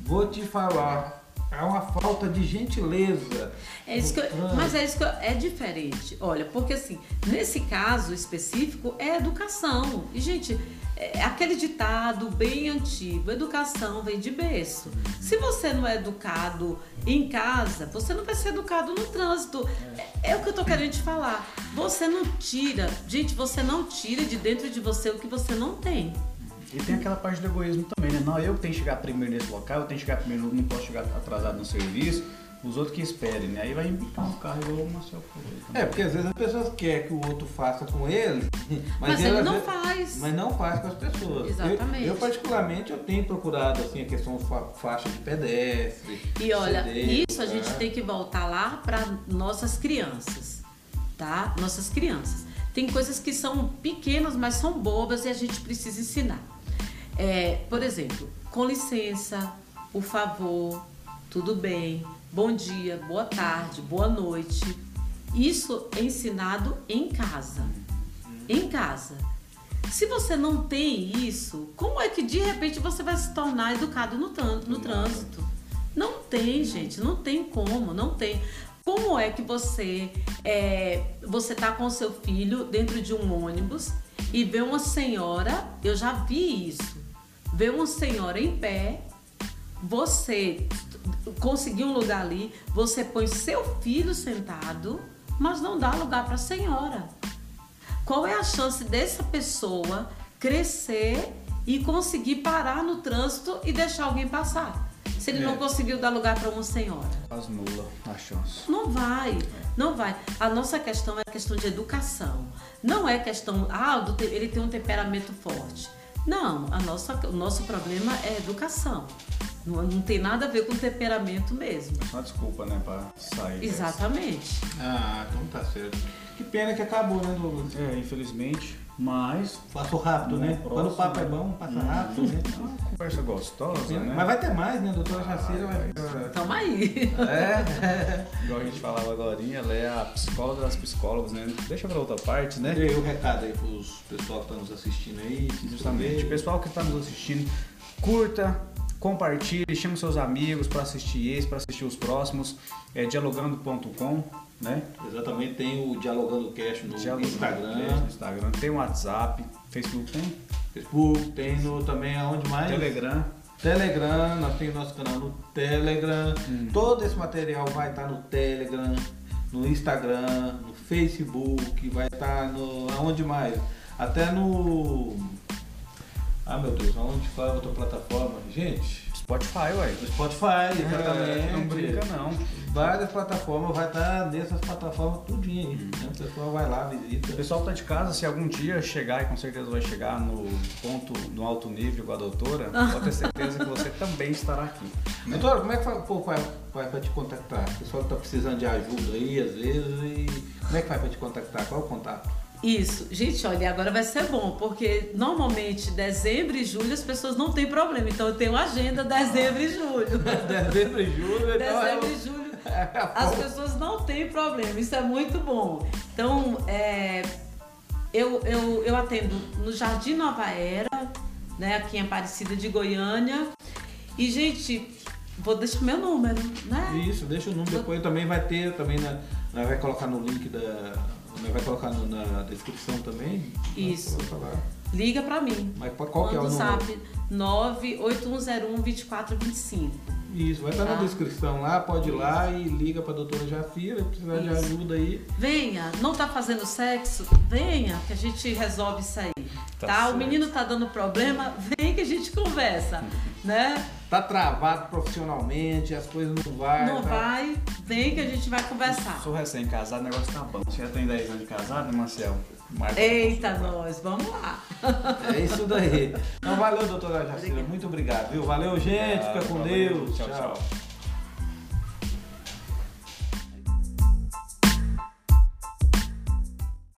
vou te falar, há uma falta de gentileza. É isso que eu, mas é isso que eu, é diferente. Olha, porque assim, nesse caso específico é educação. E gente, é aquele ditado bem antigo, educação vem de berço. Se você não é educado em casa, você não vai ser educado no trânsito. É, é o que eu tô querendo te falar. Você não tira, gente, você não tira de dentro de você o que você não tem. E tem aquela parte do egoísmo também, né? Não, eu tenho que chegar primeiro nesse local, eu tenho que chegar primeiro, não posso chegar atrasado no serviço, os outros que esperem, né? Aí vai embicar um carro igual o Marcel É, porque às vezes as pessoas querem que o outro faça com ele, mas, mas ele, não faz. Mas não faz com as pessoas. Exatamente. Eu, eu particularmente, eu tenho procurado assim, a questão fa faixa de pedestre. E olha, CD, isso a gente tem que voltar lá para nossas crianças, tá? Nossas crianças. Tem coisas que são pequenas, mas são bobas e a gente precisa ensinar. É, por exemplo, com licença, por favor, tudo bem, bom dia, boa tarde, boa noite. Isso é ensinado em casa. Em casa. Se você não tem isso, como é que de repente você vai se tornar educado no, no trânsito? Não tem, gente, não tem como, não tem. Como é que você é, você tá com seu filho dentro de um ônibus e vê uma senhora, eu já vi isso, vê uma senhora em pé, você conseguiu um lugar ali, você põe seu filho sentado, mas não dá lugar para a senhora. Qual é a chance dessa pessoa crescer e conseguir parar no trânsito e deixar alguém passar? Se ele é. não conseguiu dar lugar para uma senhora. As nula a chance. Não vai, não vai. A nossa questão é questão de educação. Não é questão, ah, ele tem um temperamento forte. Não, a nossa, o nosso problema é educação. Não, não tem nada a ver com temperamento mesmo. É uma desculpa, né, para sair. Exatamente. Dessa. Ah, então tá certo. Que pena que acabou, né, Douglas? É, infelizmente. Mas. Passou rápido, né? Próximo, Quando o papo é bom, passa hum, rápido, né? Uma conversa gostosa, né? Mas vai ter mais, né? Doutora ah, Jaceira vai. Tamo aí. É. Igual a gente falava agora, ela é a psicóloga das psicólogas, né? Deixa pra outra parte, né? E aí o recado aí pros pessoal que tá nos assistindo aí. Justamente. O pessoal que tá nos assistindo, curta, compartilhe, chame seus amigos para assistir esse, para assistir os próximos. É dialogando.com né? Exatamente, tem o Dialogando Cash no Dialogando Instagram. Cash no Instagram, tem o WhatsApp, Facebook tem? Facebook, tem no, também aonde mais? Telegram. Telegram, nós temos nosso canal no Telegram. Hum. Todo esse material vai estar no Telegram, no Instagram, no Facebook, vai estar no. aonde mais? Até no. Ah meu Deus, aonde foi outra plataforma? Gente, Spotify, ué. Do Spotify, exatamente. É, não brinca não. Várias plataformas, vai estar nessas plataformas tudinho aí. Né? O pessoal vai lá, visita. O pessoal que tá de casa, se algum dia chegar, e com certeza vai chegar no ponto, no alto nível com a doutora, pode ter certeza que você também estará aqui. Né? Doutora, como é que o povo vai, vai, vai te contactar? O pessoal que tá precisando de ajuda aí, às vezes, e como é que vai para te contactar? Qual é o contato? Isso. Gente, olha, agora vai ser bom, porque normalmente dezembro e julho as pessoas não têm problema. Então eu tenho agenda dezembro e julho. dezembro e julho, então Dezembro e julho. As pessoas não têm problema, isso é muito bom. Então, é, eu, eu, eu atendo no Jardim Nova Era, né, aqui em Aparecida de Goiânia. E, gente, vou deixar meu número, né? Isso, deixa o número. Depois também vai ter, também na, vai colocar no link da, Vai colocar no, na descrição também? Isso. Liga para mim. Mas qual que é o número? WhatsApp 981012425. Isso, vai estar tá. na descrição lá, pode ir lá e liga para a doutora Jafira, precisar de ajuda aí. Venha, não tá fazendo sexo? Venha, que a gente resolve isso aí. Tá? tá? O menino tá dando problema? Vem que a gente conversa, né? Tá travado profissionalmente, as coisas não vai. Não tá... vai, vem que a gente vai conversar. Sou recém-casado, o negócio tá bom. Você já tem 10 anos de casado, né, Marcel? Marca Eita, nós, vamos lá. É isso daí. Então valeu, doutora Jacira. Muito obrigado, viu? Valeu, gente. Obrigado, Fica com valeu. Deus. tchau. tchau. tchau.